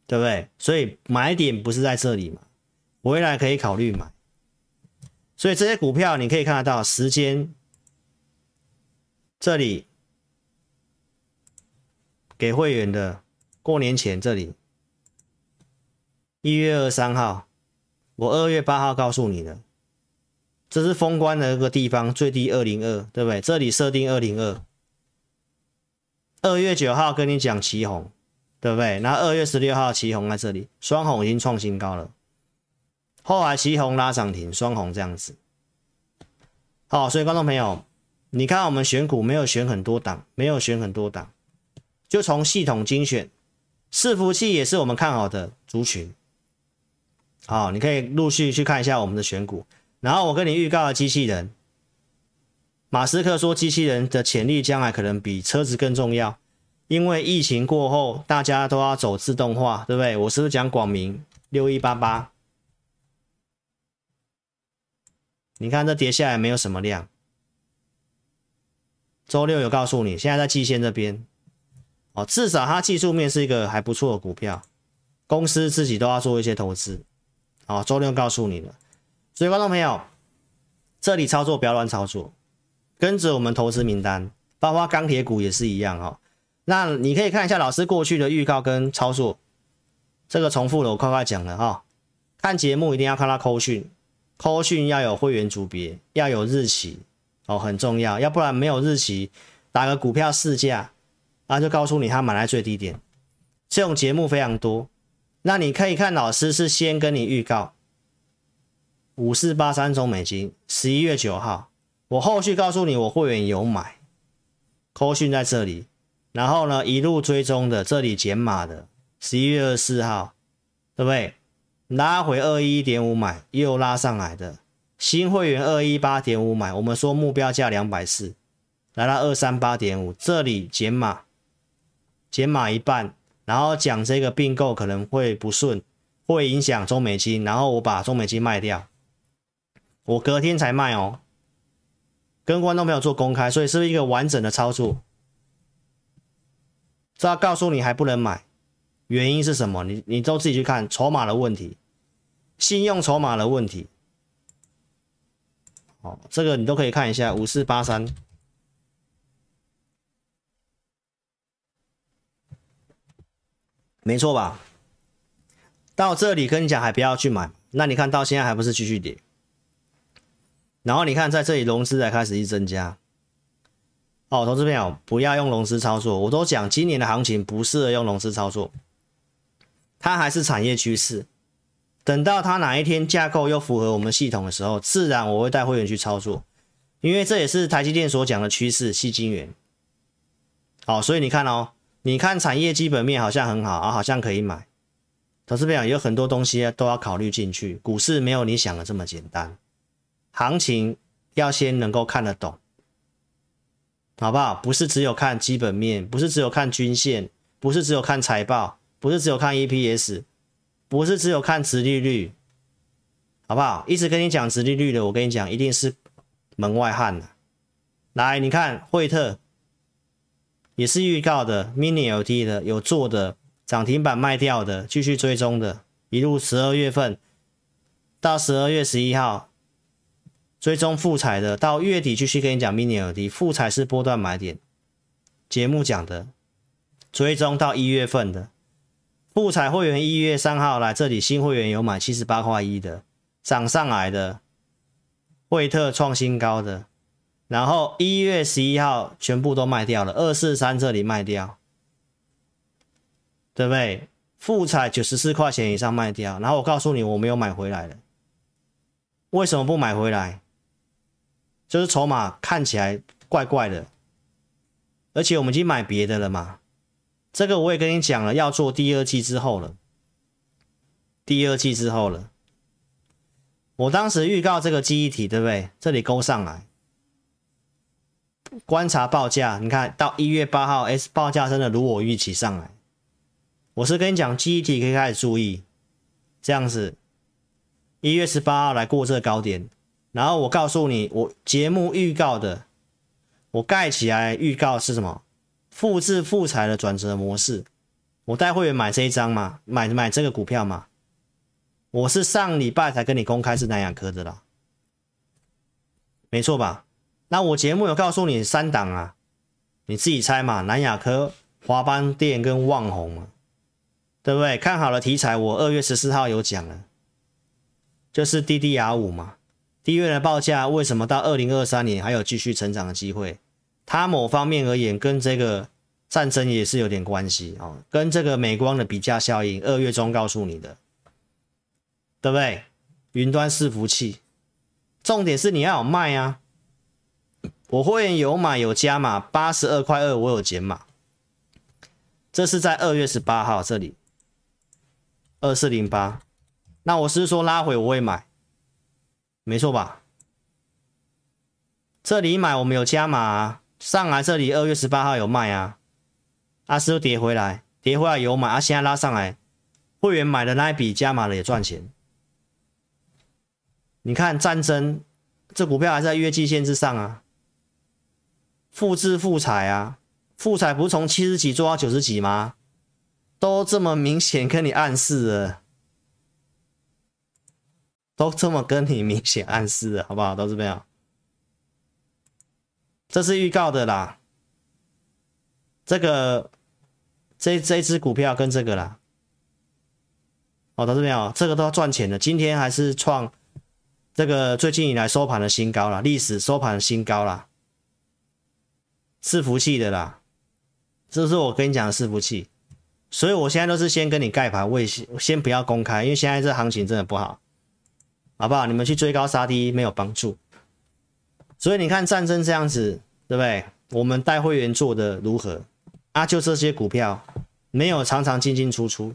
对不对？所以买点不是在这里嘛，未来可以考虑买。所以这些股票你可以看得到时间，这里给会员的过年前这里一月二十三号，我二月八号告诉你的，这是封关的一个地方，最低二零二，对不对？这里设定二零二，二月九号跟你讲奇红。对不对？那二月十六号，奇红在这里，双红已经创新高了。后来奇鋐拉涨停，双红这样子。好，所以观众朋友，你看我们选股没有选很多档，没有选很多档，就从系统精选，伺服器也是我们看好的族群。好，你可以陆续去看一下我们的选股。然后我跟你预告的机器人，马斯克说机器人的潜力将来可能比车子更重要。因为疫情过后，大家都要走自动化，对不对？我是不是讲广明六一八八？你看这跌下来没有什么量。周六有告诉你，现在在季线这边，哦，至少它技术面是一个还不错的股票，公司自己都要做一些投资。哦，周六告诉你了，所以观众朋友，这里操作不要乱操作，跟着我们投资名单，包括钢铁股也是一样哦。那你可以看一下老师过去的预告跟操作，这个重复了，我快快讲了哈。看节目一定要看到扣讯，扣讯要有会员组别，要有日期哦，很重要，要不然没有日期，打个股票市价，那就告诉你他买在最低点。这种节目非常多，那你可以看老师是先跟你预告五四八三中美金，十一月九号，我后续告诉你我会员有买，扣讯在这里。然后呢，一路追踪的，这里减码的，十一月二十四号，对不对？拉回二一点五买，又拉上来的，新会员二一八点五买，我们说目标价两百四，来到二三八点五，这里减码，减码一半，然后讲这个并购可能会不顺，会影响中美金，然后我把中美金卖掉，我隔天才卖哦，跟观众朋友做公开，所以是不是一个完整的操作？这要告诉你还不能买，原因是什么？你你都自己去看筹码的问题，信用筹码的问题。好，这个你都可以看一下五四八三，没错吧？到这里跟你讲还不要去买，那你看到现在还不是继续跌？然后你看在这里融资才开始一增加。哦，投资朋友不要用融资操作，我都讲今年的行情不适合用融资操作，它还是产业趋势。等到它哪一天架构又符合我们系统的时候，自然我会带会员去操作，因为这也是台积电所讲的趋势，吸金源。好，所以你看哦，你看产业基本面好像很好啊，好像可以买。投资朋友有很多东西都要考虑进去，股市没有你想的这么简单，行情要先能够看得懂。好不好？不是只有看基本面，不是只有看均线，不是只有看财报，不是只有看 EPS，不是只有看殖利率，好不好？一直跟你讲殖利率的，我跟你讲，一定是门外汉了。来，你看惠特也是预告的，Mini LT 的有做的，涨停板卖掉的，继续追踪的，一路十二月份到十二月十一号。追踪复彩的，到月底继续跟你讲 Mini LT 复彩是波段买点，节目讲的。追踪到一月份的富彩会员一月三号来这里，新会员有买七十八块一的涨上来的，惠特创新高的，然后一月十一号全部都卖掉了，二四三这里卖掉，对不对？富彩九十四块钱以上卖掉，然后我告诉你我没有买回来了，为什么不买回来？就是筹码看起来怪怪的，而且我们已经买别的了嘛。这个我也跟你讲了，要做第二季之后了。第二季之后了，我当时预告这个记忆体，对不对？这里勾上来，观察报价，你看到一月八号，S 报价真的如我预期上来。我是跟你讲，记忆体可以开始注意，这样子，一月十八号来过这个高点。然后我告诉你，我节目预告的，我盖起来预告是什么？复制复材的转折模式。我带会员买这一张嘛，买买这个股票嘛。我是上礼拜才跟你公开是南亚科的啦，没错吧？那我节目有告诉你三档啊，你自己猜嘛。南亚科、华邦电跟旺宏嘛，对不对？看好了题材，我二月十四号有讲了，就是 DDR 五嘛。低月的报价为什么到二零二三年还有继续成长的机会？它某方面而言跟这个战争也是有点关系哦，跟这个美光的比价效应，二月中告诉你的，对不对？云端伺服器，重点是你要有卖啊！我会员有买有加码，八十二块二我有减码，这是在二月十八号这里，二四零八，那我是说拉回我会买。没错吧？这里买我们有加码啊，上来这里二月十八号有卖啊，阿斯又跌回来，跌回来有买啊，现在拉上来，会员买的那一笔加码了也赚钱。你看战争，这股票还在月季线之上啊，复制复彩啊，复彩不是从七十几做到九十几吗？都这么明显跟你暗示了。都这么跟你明显暗示了，好不好？都是这样。这是预告的啦。这个这这只股票跟这个啦，哦，都是没有。这个都要赚钱的。今天还是创这个最近以来收盘的新高了，历史收盘的新高了。伺服器的啦，这是我跟你讲的伺服器。所以我现在都是先跟你盖牌，我也先先不要公开，因为现在这行情真的不好。好不好？你们去追高杀低没有帮助，所以你看战争这样子，对不对？我们带会员做的如何？啊，就这些股票没有常常进进出出。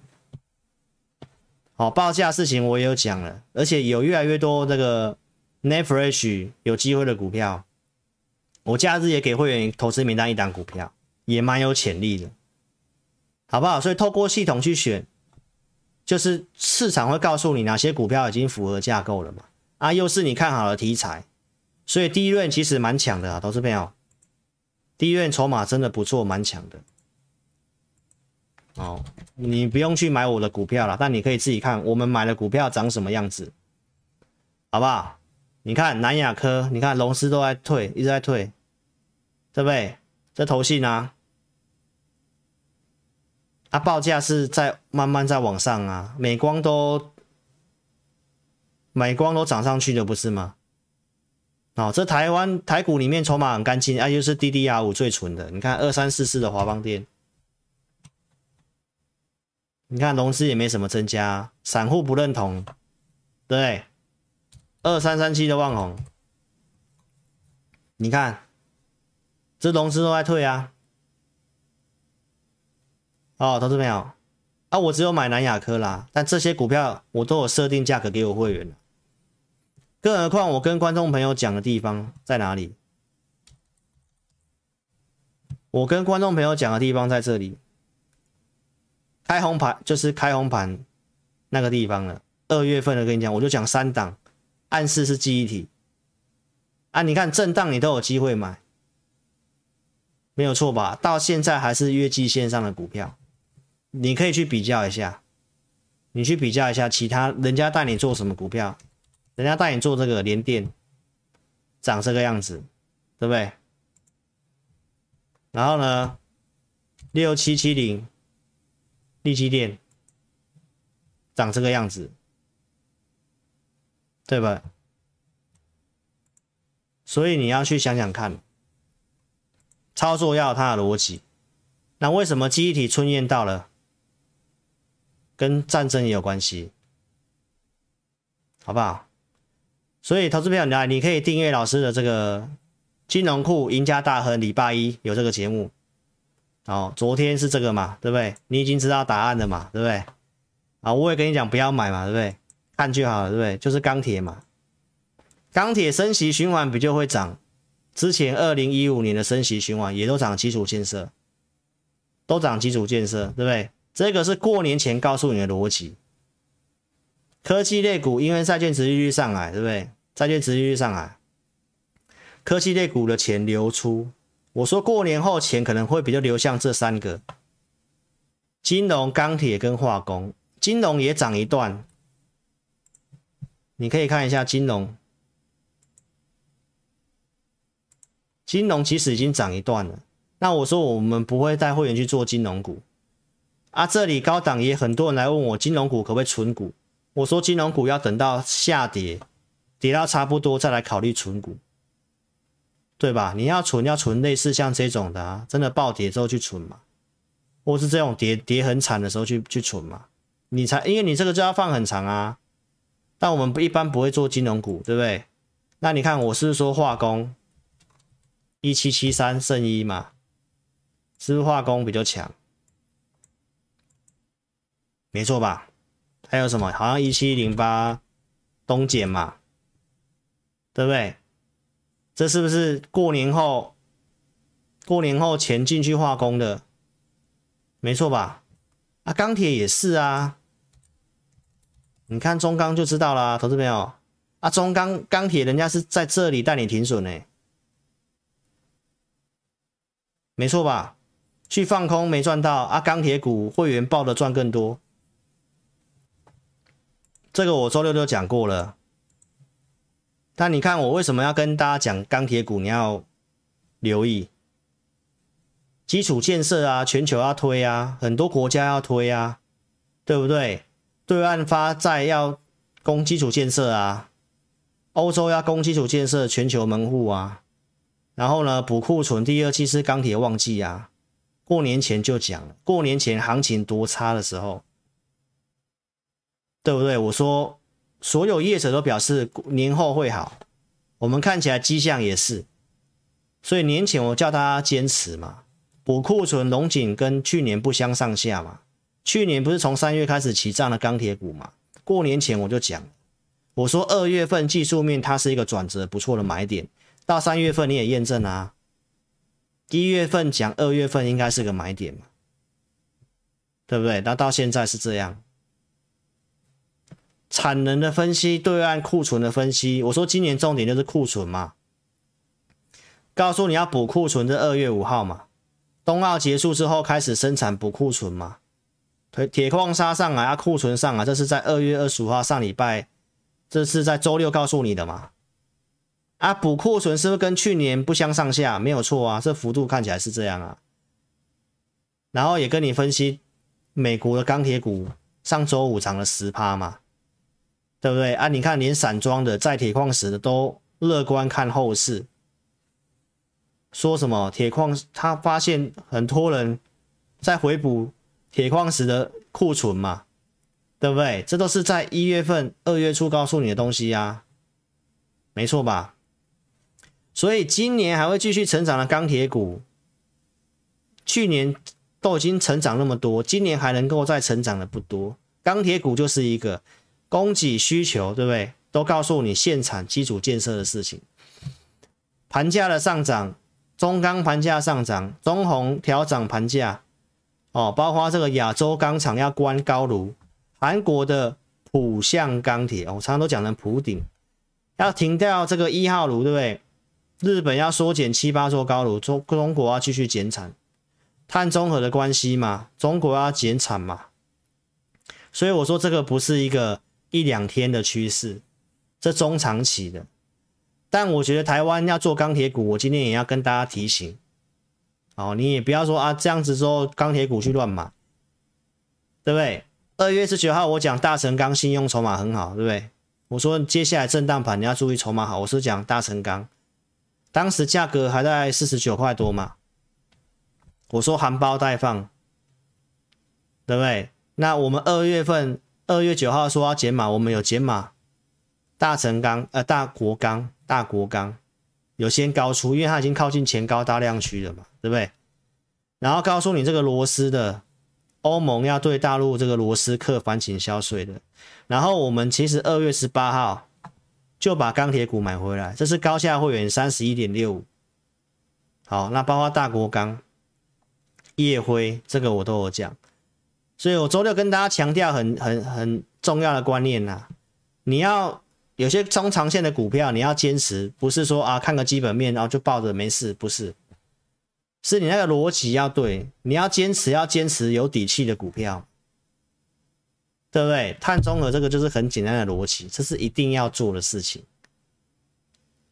好，报价事情我也有讲了，而且有越来越多这个 NAND Flash 有机会的股票，我假日也给会员投资名单一档股票，也蛮有潜力的。好不好？所以透过系统去选，就是市场会告诉你哪些股票已经符合架构了嘛？啊，又是你看好的题材，所以第一轮其实蛮强的啊，投资朋友，第一轮筹码真的不错，蛮强的。哦，你不用去买我的股票了，但你可以自己看我们买的股票长什么样子，好不好？你看南亚科，你看龙狮都在退，一直在退，对不对？这头戏呢，它、啊、报价是在慢慢在往上啊，美光都美光都涨上去的不是吗？哦，这台湾台股里面筹码很干净，啊，又是 DDR 五最纯的，你看二三四四的华邦电。你看融资也没什么增加，散户不认同，对，二三三七的旺宏，你看这融资都在退啊，哦，投资朋友啊，我只有买南亚科啦，但这些股票我都有设定价格给我会员，更何况我跟观众朋友讲的地方在哪里？我跟观众朋友讲的地方在这里。开红盘就是开红盘那个地方了。二月份的跟你讲，我就讲三档，暗示是记忆体啊。你看震荡你都有机会买，没有错吧？到现在还是月季线上的股票，你可以去比较一下，你去比较一下其他人家带你做什么股票，人家带你做这个连电，长这个样子，对不对？然后呢，六七七零。利基电长这个样子，对吧？所以你要去想想看，操作要有它的逻辑。那为什么记忆体春燕到了？跟战争也有关系，好不好？所以投资朋友，你来，你可以订阅老师的这个金融库赢家大亨，礼拜一有这个节目。哦，昨天是这个嘛，对不对？你已经知道答案了嘛，对不对？啊，我也跟你讲不要买嘛，对不对？看就好了，对不对？就是钢铁嘛，钢铁升息循环比较会涨。之前二零一五年的升息循环也都涨基础建设，都涨基础建设，对不对？这个是过年前告诉你的逻辑。科技类股因为债券殖利率上来，对不对？债券殖利率上来，科技类股的钱流出。我说过年后钱可能会比较流向这三个：金融、钢铁跟化工。金融也涨一段，你可以看一下金融。金融其实已经涨一段了。那我说我们不会带会员去做金融股啊。这里高档也很多人来问我金融股可不可以存股。我说金融股要等到下跌，跌到差不多再来考虑存股。对吧？你要存要存类似像这种的啊，真的暴跌之后去存嘛，或是这种跌跌很惨的时候去去存嘛，你才因为你这个就要放很长啊。但我们不一般不会做金融股，对不对？那你看我是说化工一七七三圣一嘛，是不是化工比较强？没错吧？还有什么？好像一七零八东碱嘛，对不对？这是不是过年后？过年后钱进去化工的，没错吧？啊，钢铁也是啊。你看中钢就知道啦，投资朋友。啊，中钢钢铁人家是在这里带你停损呢，没错吧？去放空没赚到啊，钢铁股会员报的赚更多。这个我周六就讲过了。但你看我为什么要跟大家讲钢铁股？你要留意基础建设啊，全球要推啊，很多国家要推啊，对不对？对岸发债要攻基础建设啊，欧洲要攻基础建设，全球门户啊。然后呢，补库存，第二季是钢铁旺季啊。过年前就讲了，过年前行情多差的时候，对不对？我说。所有业者都表示年后会好，我们看起来迹象也是，所以年前我叫他坚持嘛，补库存，龙井跟去年不相上下嘛，去年不是从三月开始起涨的钢铁股嘛，过年前我就讲，我说二月份技术面它是一个转折不错的买点，到三月份你也验证啊，一月份讲二月份应该是个买点嘛，对不对？那到现在是这样。产能的分析，对岸库存的分析，我说今年重点就是库存嘛。告诉你要补库存，这二月五号嘛，冬奥结束之后开始生产补库存嘛。铁铁矿砂上来啊，库存上啊，这是在二月二十五号上礼拜，这是在周六告诉你的嘛。啊，补库存是不是跟去年不相上下？没有错啊，这幅度看起来是这样啊。然后也跟你分析美国的钢铁股上周五涨了十趴嘛，对不对啊？你看连散装的在铁矿石的都乐观看后市。说什么铁矿？他发现很多人在回补铁矿石的库存嘛，对不对？这都是在一月份、二月初告诉你的东西呀、啊，没错吧？所以今年还会继续成长的钢铁股，去年都已经成长那么多，今年还能够再成长的不多。钢铁股就是一个供给需求，对不对？都告诉你现产基础建设的事情，盘价的上涨。中钢盘价上涨，中鸿调涨盘价，哦，包括这个亚洲钢厂要关高炉，韩国的浦项钢铁，我常常都讲成普鼎，要停掉这个一号炉，对不对？日本要缩减七八座高炉，中中国要继续减产，碳中和的关系嘛，中国要减产嘛，所以我说这个不是一个一两天的趋势，这中长期的。但我觉得台湾要做钢铁股，我今天也要跟大家提醒，哦，你也不要说啊这样子说钢铁股去乱买，对不对？二月十九号我讲大成钢信用筹码很好，对不对？我说接下来震荡盘你要注意筹码好，我是讲大成钢，当时价格还在四十九块多嘛，我说含苞待放，对不对？那我们二月份二月九号说要减码，我们有减码，大成钢呃大国钢。大国钢有先高出，因为它已经靠近前高大量区了嘛，对不对？然后告诉你这个螺丝的欧盟要对大陆这个螺丝课反倾销税的。然后我们其实二月十八号就把钢铁股买回来，这是高价会员三十一点六五。好，那包括大国钢、烨辉这个我都有讲，所以我周六跟大家强调很很很重要的观念呐、你要。有些中长线的股票，你要坚持，不是说啊看个基本面，然后就抱着没事，不是，是你那个逻辑要对，你要坚持，要坚持有底气的股票，对不对？碳中和这个就是很简单的逻辑，这是一定要做的事情。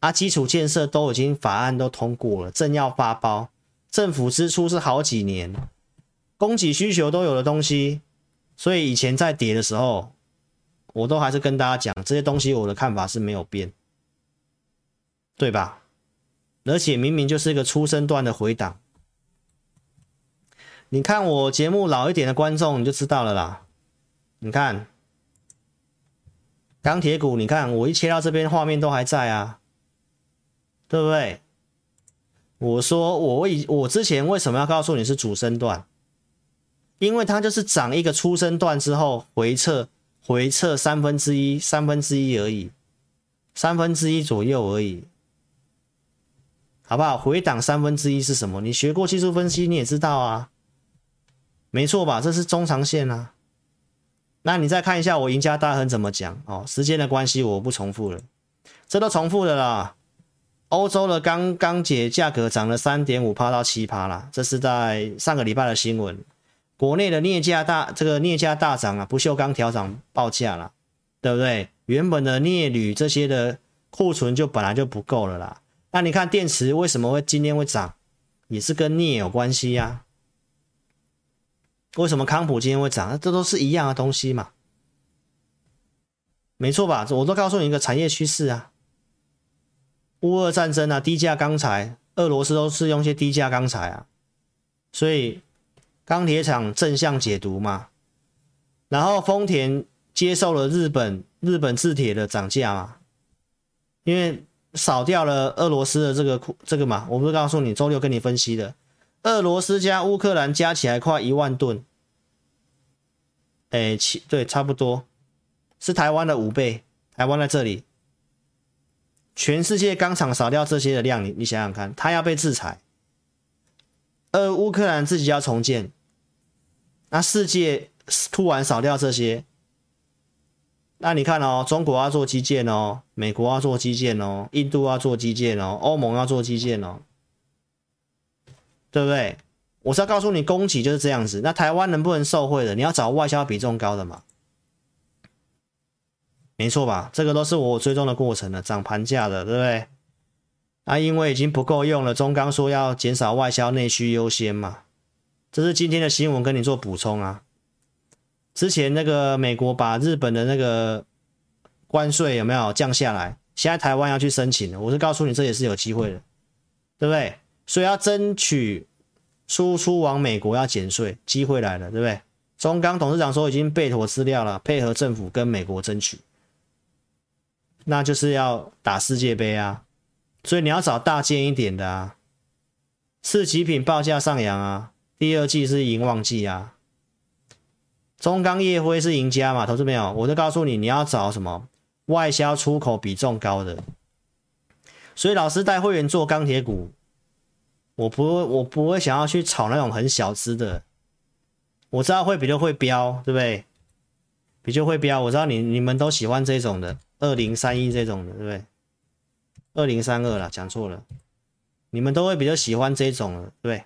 啊，基础建设都已经法案都通过了，正要发包，政府支出是好几年，供给需求都有的东西，所以以前在跌的时候。我都还是跟大家讲这些东西，我的看法是没有变，对吧？而且明明就是一个初升段的回档，你看我节目老一点的观众你就知道了啦。你看钢铁股，你看我一切到这边画面都还在啊，对不对？我说我以我之前为什么要告诉你是主升段？因为它就是涨一个初升段之后回撤。回撤三分之一，三分之一而已，三分之一左右而已，好不好？回档三分之一是什么？你学过技术分析，你也知道啊，没错吧？这是中长线啊。那你再看一下我赢家大亨怎么讲哦。时间的关系，我不重复了，这都重复的啦。欧洲的钢钢铁价格涨了三点五趴到七趴啦，这是在上个礼拜的新闻。国内的镍价大，这个镍价大涨啊，不锈钢调涨报价了，对不对？原本的镍铝这些的库存就本来就不够了啦。那你看电池为什么会今天会涨，也是跟镍有关系呀、啊。为什么康普今天会涨？这都是一样的东西嘛，没错吧？我都告诉你一个产业趋势啊。乌俄战争啊，低价钢材，俄罗斯都是用些低价钢材啊，所以。钢铁厂正向解读嘛，然后丰田接受了日本日本制铁的涨价嘛，因为少掉了俄罗斯的这个这个嘛，我不是告诉你周六跟你分析的，俄罗斯加乌克兰加起来快一万吨，哎，七对，差不多。是台湾的五倍，台湾在这里，全世界钢厂少掉这些的量，你你想想看，它要被制裁。呃乌克兰自己要重建，那世界突然少掉这些，那你看哦，中国要做基建哦，美国要做基建哦，印度要做基建哦，欧盟要做基建哦，对不对？我是要告诉你，供给就是这样子。那台湾能不能受惠的？你要找外销比重高的嘛？没错吧？这个都是我追踪的过程了，涨盘价的，对不对？啊，因为已经不够用了，中钢说要减少外销，内需优先嘛。这是今天的新闻，跟你做补充啊。之前那个美国把日本的那个关税有没有降下来？现在台湾要去申请了，我是告诉你，这也是有机会的，对不对？所以要争取输出往美国要减税，机会来了，对不对？中钢董事长说已经备妥资料了，配合政府跟美国争取，那就是要打世界杯啊。所以你要找大件一点的啊，次级品报价上扬啊。第二季是盈旺季啊，中钢业辉是赢家嘛？投资朋友，我就告诉你，你要找什么外销出口比重高的。所以老师带会员做钢铁股，我不，我不会想要去炒那种很小资的。我知道会比较会飙，对不对？比较会飙，我知道你你们都喜欢这种的，二零三一这种的，对不对？二零三二啦，讲错了，你们都会比较喜欢这种的，对？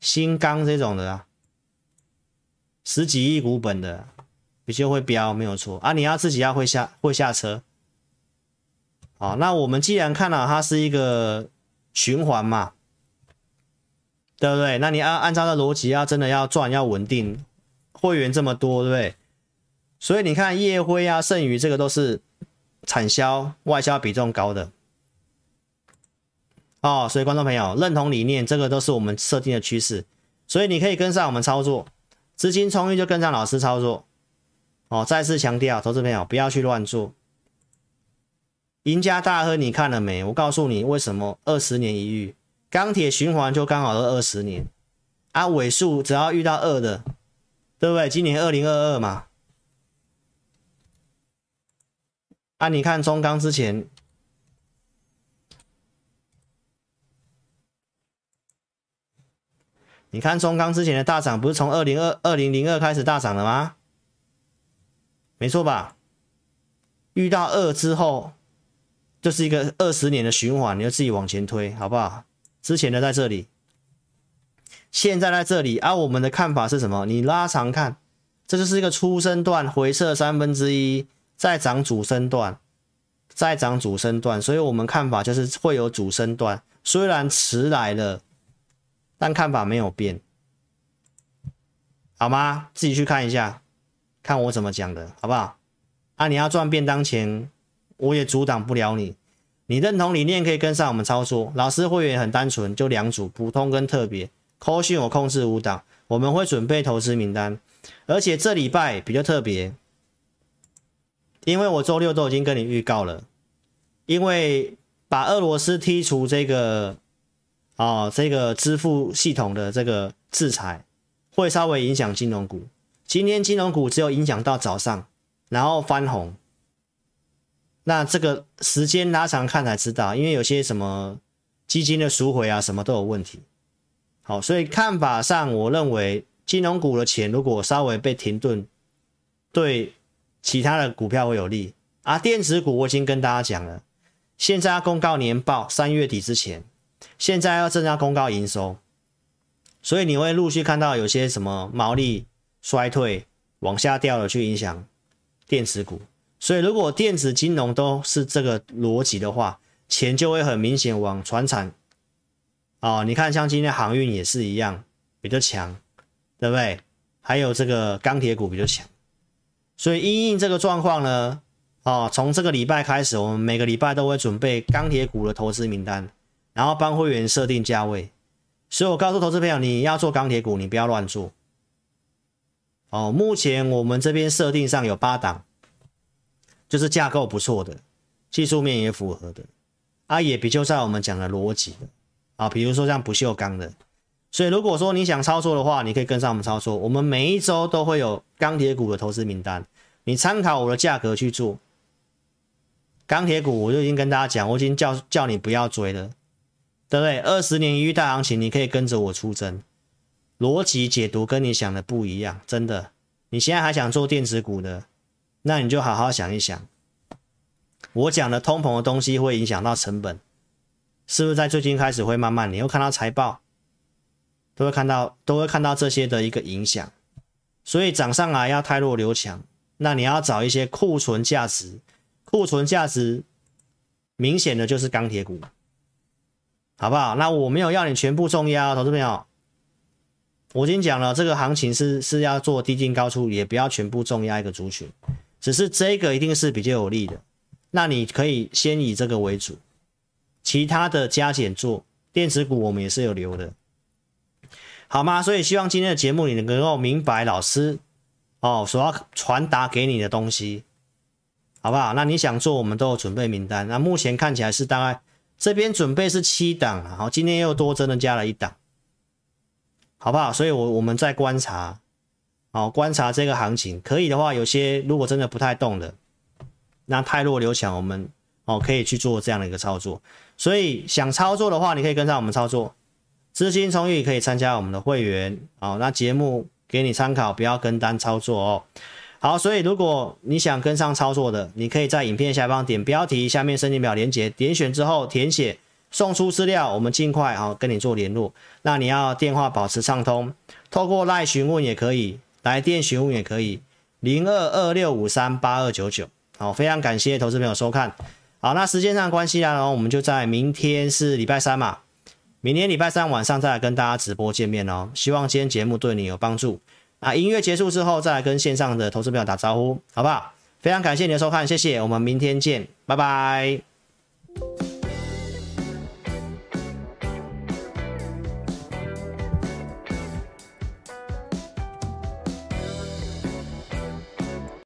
新钢这种的啊，十几亿股本的，比较会飙，没有错啊。你要自己要会下会下车，好，那我们既然看到它是一个循环嘛，对不对？那你要按照这逻辑，要真的要赚，要稳定，会员这么多，对不对？所以你看业辉啊、剩余这个都是产销外销比重高的。哦，所以观众朋友认同理念，这个都是我们设定的趋势，所以你可以跟上我们操作，资金充裕就跟上老师操作。哦，再次强调，投资朋友不要去乱做。赢家大亨，你看了没？我告诉你为什么二十年一遇，钢铁循环就刚好是二十年啊，尾数只要遇到二的，对不对？今年二零二二嘛，啊，你看中钢之前。你看中钢之前的大涨，不是从二零二二零零二开始大涨的吗？没错吧？遇到二之后，就是一个二十年的循环，你就自己往前推，好不好？之前的在这里，现在在这里，而、啊、我们的看法是什么？你拉长看，这就是一个初升段回撤三分之一，再涨主升段，再涨主升段，所以我们看法就是会有主升段，虽然迟来了。但看法没有变，好吗？自己去看一下，看我怎么讲的，好不好？啊，你要赚便当钱，我也阻挡不了你。你认同理念可以跟上我们操作。老师会员很单纯，就两组，普通跟特别。扣讯我控制五档，我们会准备投资名单，而且这礼拜比较特别，因为我周六都已经跟你预告了，因为把俄罗斯剔除这个。哦，这个支付系统的这个制裁会稍微影响金融股。今天金融股只有影响到早上，然后翻红。那这个时间拉长看才知道，因为有些什么基金的赎回啊，什么都有问题。好，所以看法上，我认为金融股的钱如果稍微被停顿，对其他的股票会有利。啊，电子股我已经跟大家讲了，现在要公告年报，三月底之前。现在要正要公告营收，所以你会陆续看到有些什么毛利衰退、往下掉了，去影响电子股。所以如果电子金融都是这个逻辑的话，钱就会很明显往传产。哦，你看像今天航运也是一样，比较强，对不对？还有这个钢铁股比较强。所以因应这个状况呢，哦，从这个礼拜开始，我们每个礼拜都会准备钢铁股的投资名单。然后帮会员设定价位，所以我告诉投资朋友，你要做钢铁股，你不要乱做。哦，目前我们这边设定上有八档，就是架构不错的，技术面也符合的，啊，也比较在我们讲的逻辑的，啊，比如说像不锈钢的。所以如果说你想操作的话，你可以跟上我们操作。我们每一周都会有钢铁股的投资名单，你参考我的价格去做。钢铁股我就已经跟大家讲，我已经叫叫你不要追了。对不对？二十年一遇大行情，你可以跟着我出征。逻辑解读跟你想的不一样，真的。你现在还想做电子股的，那你就好好想一想。我讲的通膨的东西会影响到成本，是不是在最近开始会慢慢？你又看到财报，都会看到，都会看到这些的一个影响。所以涨上来要太弱留强，那你要找一些库存价值，库存价值明显的就是钢铁股，好不好？那我没有要你全部重压，投资朋友。我已经讲了，这个行情是是要做低进高出，也不要全部重压一个族群，只是这个一定是比较有利的。那你可以先以这个为主，其他的加减做。电子股我们也是有留的，好吗？所以希望今天的节目你能够明白老师哦所要传达给你的东西，好不好？那你想做，我们都有准备名单。那目前看起来是大概这边准备是七档，好，今天又多真的加了一档。好不好？所以我，我们在观察，哦，观察这个行情，可以的话，有些如果真的不太动的，那太弱留强，我们哦可以去做这样的一个操作。所以，想操作的话，你可以跟上我们操作，资金充裕可以参加我们的会员，哦，那节目给你参考，不要跟单操作哦。好，所以如果你想跟上操作的，你可以在影片下方点标题，下面申请表连接，点选之后填写。送出资料，我们尽快啊跟你做联络。那你要电话保持畅通，透过赖询问也可以，来电询问也可以，零二二六五三八二九九。好，非常感谢投资朋友收看。好，那时间上关系啦，然后，我们就在明天是礼拜三嘛，明天礼拜三晚上再来跟大家直播见面哦。希望今天节目对你有帮助。啊，音乐结束之后再来跟线上的投资朋友打招呼，好不好？非常感谢你的收看，谢谢，我们明天见，拜拜。